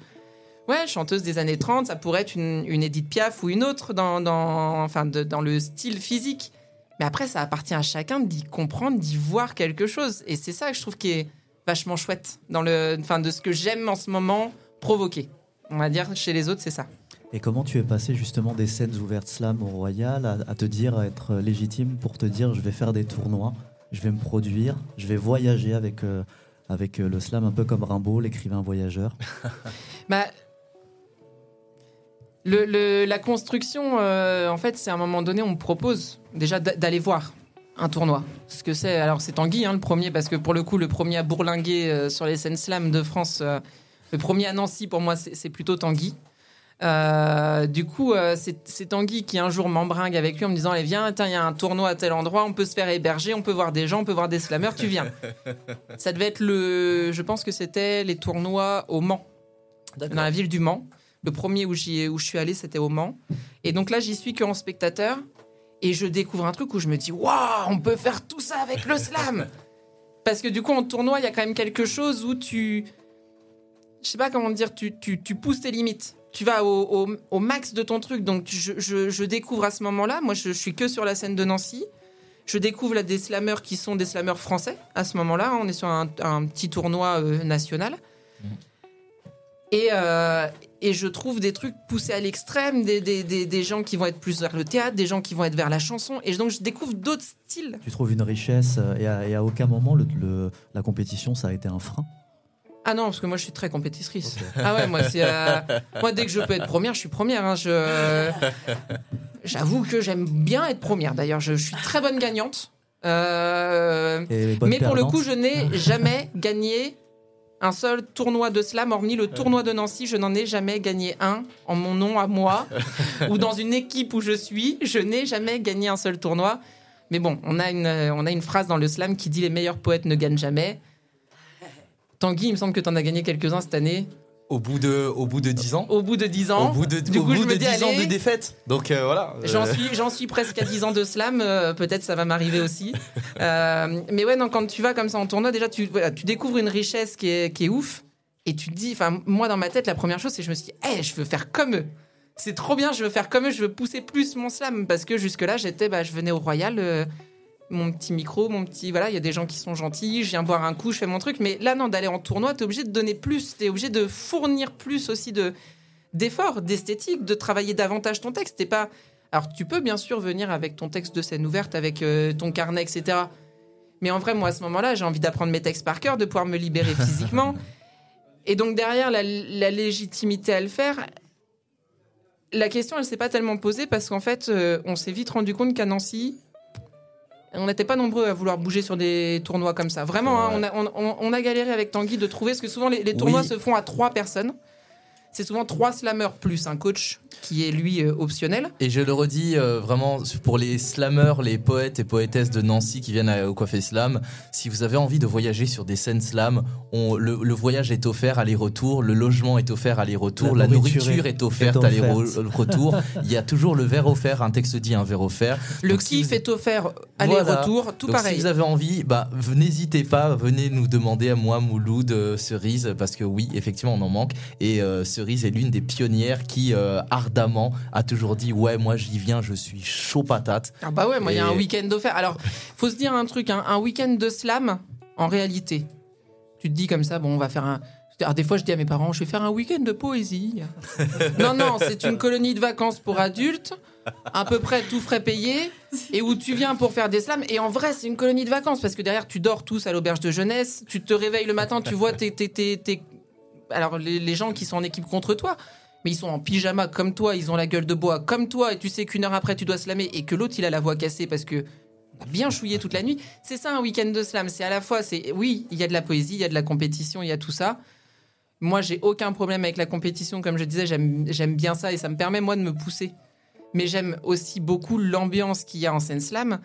ouais chanteuse des années 30 ça pourrait être une, une Edith Piaf ou une autre dans, dans enfin dans le style physique. Mais après ça appartient à chacun d'y comprendre d'y voir quelque chose. Et c'est ça que je trouve qui est vachement chouette dans le enfin de ce que j'aime en ce moment provoquer. On va dire chez les autres, c'est ça. Et comment tu es passé justement des scènes ouvertes slam au Royal à, te dire, être légitime pour te dire je vais faire des tournois, je vais me produire, je vais voyager avec, euh, avec euh, le slam un peu comme Rimbaud, l'écrivain voyageur? Bah, le, La construction, en fait, c'est à un moment donné, on me propose déjà d'aller voir un tournoi. Ce que c'est, alors c'est Tanguy, hein, le premier, parce que pour le coup, le premier à bourlinguer sur les scènes slam de France, le premier à Nancy, pour moi, c'est plutôt Tanguy. Euh, du coup, euh, c'est Tanguy qui un jour m'embringue avec lui en me disant Allez, viens, il y a un tournoi à tel endroit, on peut se faire héberger, on peut voir des gens, on peut voir des slammers, tu viens. Ça devait être le. Je pense que c'était les tournois au Mans, dans la ville du Mans. Le premier où, où je suis allé, c'était au Mans. Et donc là, j'y suis qu'en spectateur. Et je découvre un truc où je me dis Waouh, on peut faire tout ça avec le slam Parce que du coup, en tournoi, il y a quand même quelque chose où tu. Je sais pas comment dire, tu, tu, tu pousses tes limites tu vas au, max de ton truc. Donc, je, découvre à ce moment-là, moi, je, suis que sur la scène de Nancy. Je découvre là, des slammers qui sont des slammers français. À ce moment-là, on est sur un, petit tournoi euh, national. Mmh. Et, euh, et, je trouve des trucs poussés à l'extrême, des, des, gens qui vont être plus vers le théâtre, des gens qui vont être vers la chanson. Et donc, je découvre d'autres styles. Tu trouves une richesse euh, et à, et à aucun moment, le, la compétition, ça a été un frein? Ah non, parce que moi je suis très compétitrice. Ah ouais, moi, euh, moi dès que je peux être première, je suis première. Hein. Je... J'avoue que j'aime bien être première. D'ailleurs, je, suis très bonne gagnante. Euh, mais pour le coup, je n'ai jamais gagné un seul tournoi de slam, hormis le tournoi de Nancy. Je n'en ai jamais gagné un en mon nom à moi ou dans une équipe où je suis. Je n'ai jamais gagné un seul tournoi. Mais bon, on a une, on a une phrase dans le slam qui dit les meilleurs poètes ne gagnent jamais. Tanguy, il me semble que tu en as gagné quelques-uns cette année. Au bout de, au bout de 10 ans Au bout de 10 ans. Au bout de, du coup, je me dis, 10 ans de défaite. Donc euh, voilà. J'en suis, j'en suis presque à 10 ans de slam. Euh, peut-être ça va m'arriver aussi. Euh, mais ouais, non, quand tu vas comme ça en tournoi, déjà, tu, tu découvres une richesse qui est, qui est ouf. Et tu te dis, enfin, moi dans ma tête, la première chose, c'est que je me suis dit, hey, je veux faire comme eux. C'est trop bien, je veux faire comme eux, je veux pousser plus mon slam. Parce que jusque-là, j'étais, bah, je venais au Royal mon petit micro, mon petit. Voilà, il y a des gens qui sont gentils, je viens boire un coup, je fais mon truc. Mais là, non, d'aller en tournoi, t'es obligé de donner plus, t'es obligé de fournir plus aussi de d'efforts, d'esthétique, de travailler davantage ton texte. T'es pas. Alors, tu peux bien sûr venir avec ton texte de scène ouverte, avec euh, ton carnet, etc. Mais en vrai, moi, à ce moment-là, j'ai envie d'apprendre mes textes par cœur, de pouvoir me libérer physiquement. Et donc, derrière la, légitimité à le faire, la question, elle s'est pas tellement posée parce qu'en fait, euh, on s'est vite rendu compte qu'à Nancy, on n'était pas nombreux à vouloir bouger sur des tournois comme ça. Vraiment, hein, on, a, galéré avec Tanguy de trouver, parce que souvent les, tournois se font à trois personnes. C'est souvent trois slammers plus un coach qui est lui euh, optionnel. Et je le redis euh, vraiment pour les slammers, les poètes et poétesses de Nancy qui viennent au Coiffé Slam, si vous avez envie de voyager sur des scènes slam, on, le, voyage est offert aller-retour, le logement est offert aller-retour, la, nourriture, est, offerte aller-retour. Il y a toujours le verre offert, un texte dit un verre offert. Le kiff est offert aller-retour, tout Donc pareil. Si vous avez envie, bah, n'hésitez pas, venez nous demander à moi, Mouloud, euh, Cerise, parce que oui, effectivement, on en manque. Et Cerise est l'une des pionnières qui euh, ardemment a toujours dit ouais moi j'y viens, je suis chaud patate. Ah bah ouais, moi il y a un week-end offert. Alors faut se dire un truc, hein, un week-end de slam en réalité. Tu te dis comme ça, bon on va faire un. Alors des fois je dis à mes parents, je vais faire un week-end de poésie. non non, c'est une colonie de vacances pour adultes à peu près tout frais payé et où tu viens pour faire des slams et en vrai c'est une colonie de vacances parce que derrière tu dors tous à l'auberge de jeunesse tu te réveilles le matin tu vois tes, tes, tes, alors les, gens qui sont en équipe contre toi, mais ils sont en pyjama comme toi, ils ont la gueule de bois comme toi, et tu sais qu'une heure après tu dois slammer et que l'autre il a la voix cassée parce que a bien chouillé toute la nuit. C'est ça un week-end de slam. C'est à la fois, c'est oui, il y a de la poésie, il y a de la compétition, il y a tout ça. Moi, j'ai aucun problème avec la compétition, comme je disais, j'aime bien ça et ça me permet moi de me pousser. Mais j'aime aussi beaucoup l'ambiance qu'il y a en scène slam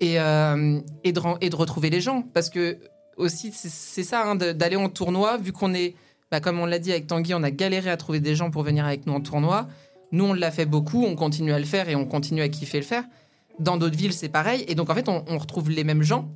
et, euh, de, retrouver les gens. Parce que aussi, c'est ça, hein, d'aller en tournoi, vu qu'on est bah, comme on l'a dit avec Tanguy, on a galéré à trouver des gens pour venir avec nous en tournoi. Nous, on l'a fait beaucoup, on continue à le faire et on continue à kiffer le faire. Dans d'autres villes, c'est pareil. Et donc, en fait, on, retrouve les mêmes gens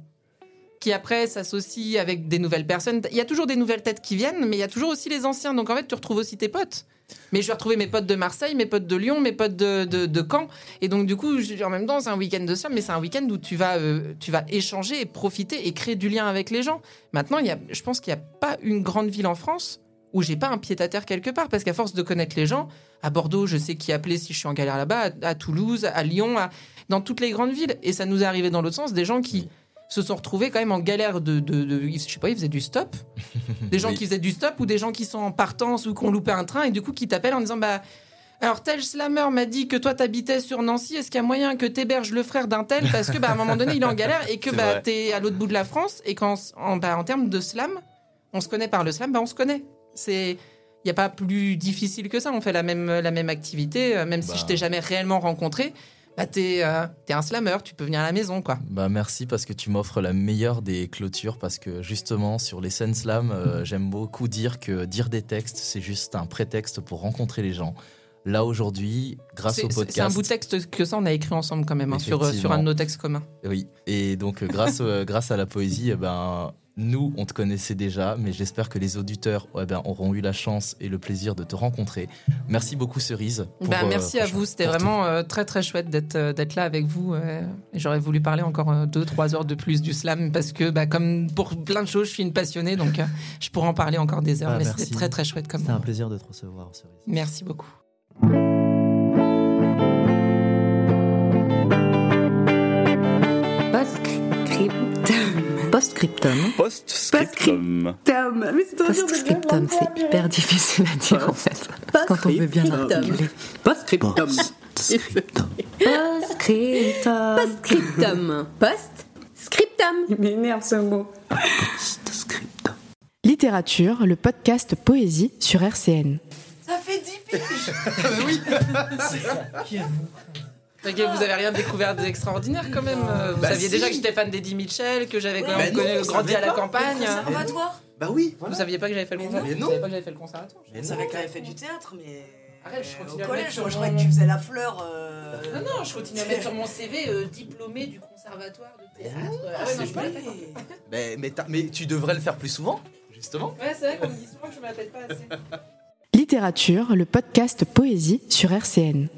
qui après s'associent avec des nouvelles personnes. Il y a toujours des nouvelles têtes qui viennent, mais il y a toujours aussi les anciens. Donc, en fait, tu retrouves aussi tes potes. Mais je vais retrouver mes potes de Marseille, mes potes de Lyon, mes potes de, de, Caen. Et donc, du coup, en même temps, c'est un week-end de ça, mais c'est un week-end où tu vas, euh, tu vas échanger et profiter et créer du lien avec les gens. Maintenant, il y a, je pense qu'il n'y a pas une grande ville en France où j'ai pas un pied à terre quelque part parce qu'à force de connaître les gens, à Bordeaux, je sais qui appeler si je suis en galère là-bas, à, Toulouse, à Lyon, dans toutes les grandes villes. Et ça nous est arrivé dans l'autre sens, des gens qui se sont retrouvés quand même en galère de, de, je sais pas, ils faisaient du stop, des gens qui faisaient du stop ou des gens qui sont en partance ou qui ont loupé un train et du coup qui t'appellent en disant bah Alors, tel slammer m'a dit que toi, t'habitais sur Nancy. Est-ce qu'il y a moyen que t'héberges le frère d'un tel Parce que, bah, à un moment donné, il est en galère et que bah, t'es à l'autre bout de la France et qu'en en, bah, en termes de slam, on se connaît par le slam, bah, on se connaît. C'est. Il n'y a pas plus difficile que ça. On fait la même, la même activité, euh, même si je t'ai jamais réellement rencontré. Bah, t'es euh, un slammer, tu peux venir à la maison, quoi. Bah, merci parce que tu m'offres la meilleure des clôtures parce que justement, sur les scènes slam, euh, j'aime beaucoup dire que dire des textes, c'est juste un prétexte pour rencontrer les gens. Là, aujourd'hui, grâce au podcast. C'est un bout de texte que ça, on a écrit ensemble quand même, hein, sur, sur un de nos textes communs. Oui, et donc, grâce, grâce à la poésie, eh ben, nous, on te connaissait déjà, mais j'espère que les auditeurs eh ben, auront eu la chance et le plaisir de te rencontrer. Merci beaucoup, Cerise. Bah, merci à vous. C'était vraiment euh, très, très chouette d'être euh, d'être là avec vous. J'aurais voulu parler encore deux, trois heures de plus du slam parce que, bah, comme pour plein de choses, je suis une passionnée, donc je pourrais en parler encore des heures. Ah, mais c'était très, très chouette comme C'était un plaisir de te recevoir, Cerise. Merci beaucoup. Postscriptum. Postscriptum. Postscriptum, c'est hyper difficile à dire en fait. Quand on veut bien l'articuler. Postscriptum. Postscriptum. Postscriptum. Postscriptum. Il m'énerve ce mot. Postscriptum. Littérature, le podcast Poésie sur RCN. Ça fait 10 piges Oui vous avez rien découvert d'extraordinaire quand même. Vous bah saviez déjà que j'étais fan d'Eddie Mitchell, que j'avais quand même grandi à la campagne. conservatoire Bah oui. Vous saviez pas que j'avais fait le conservatoire non. Vous saviez pas que j'avais fait le conservatoire Je savais que t'avais fait du théâtre, mais. Arrête, je continue Au collège, je croyais que tu faisais la fleur. Euh... Non, non, je continue à mettre sur mon CV euh, diplômé du conservatoire de théâtre. Ah, ouais, non, je me mais, mais, mais tu devrais le faire plus souvent, justement. Ouais, c'est vrai qu'on me dit souvent que je la pète pas assez. Littérature, le podcast Poésie sur RCN.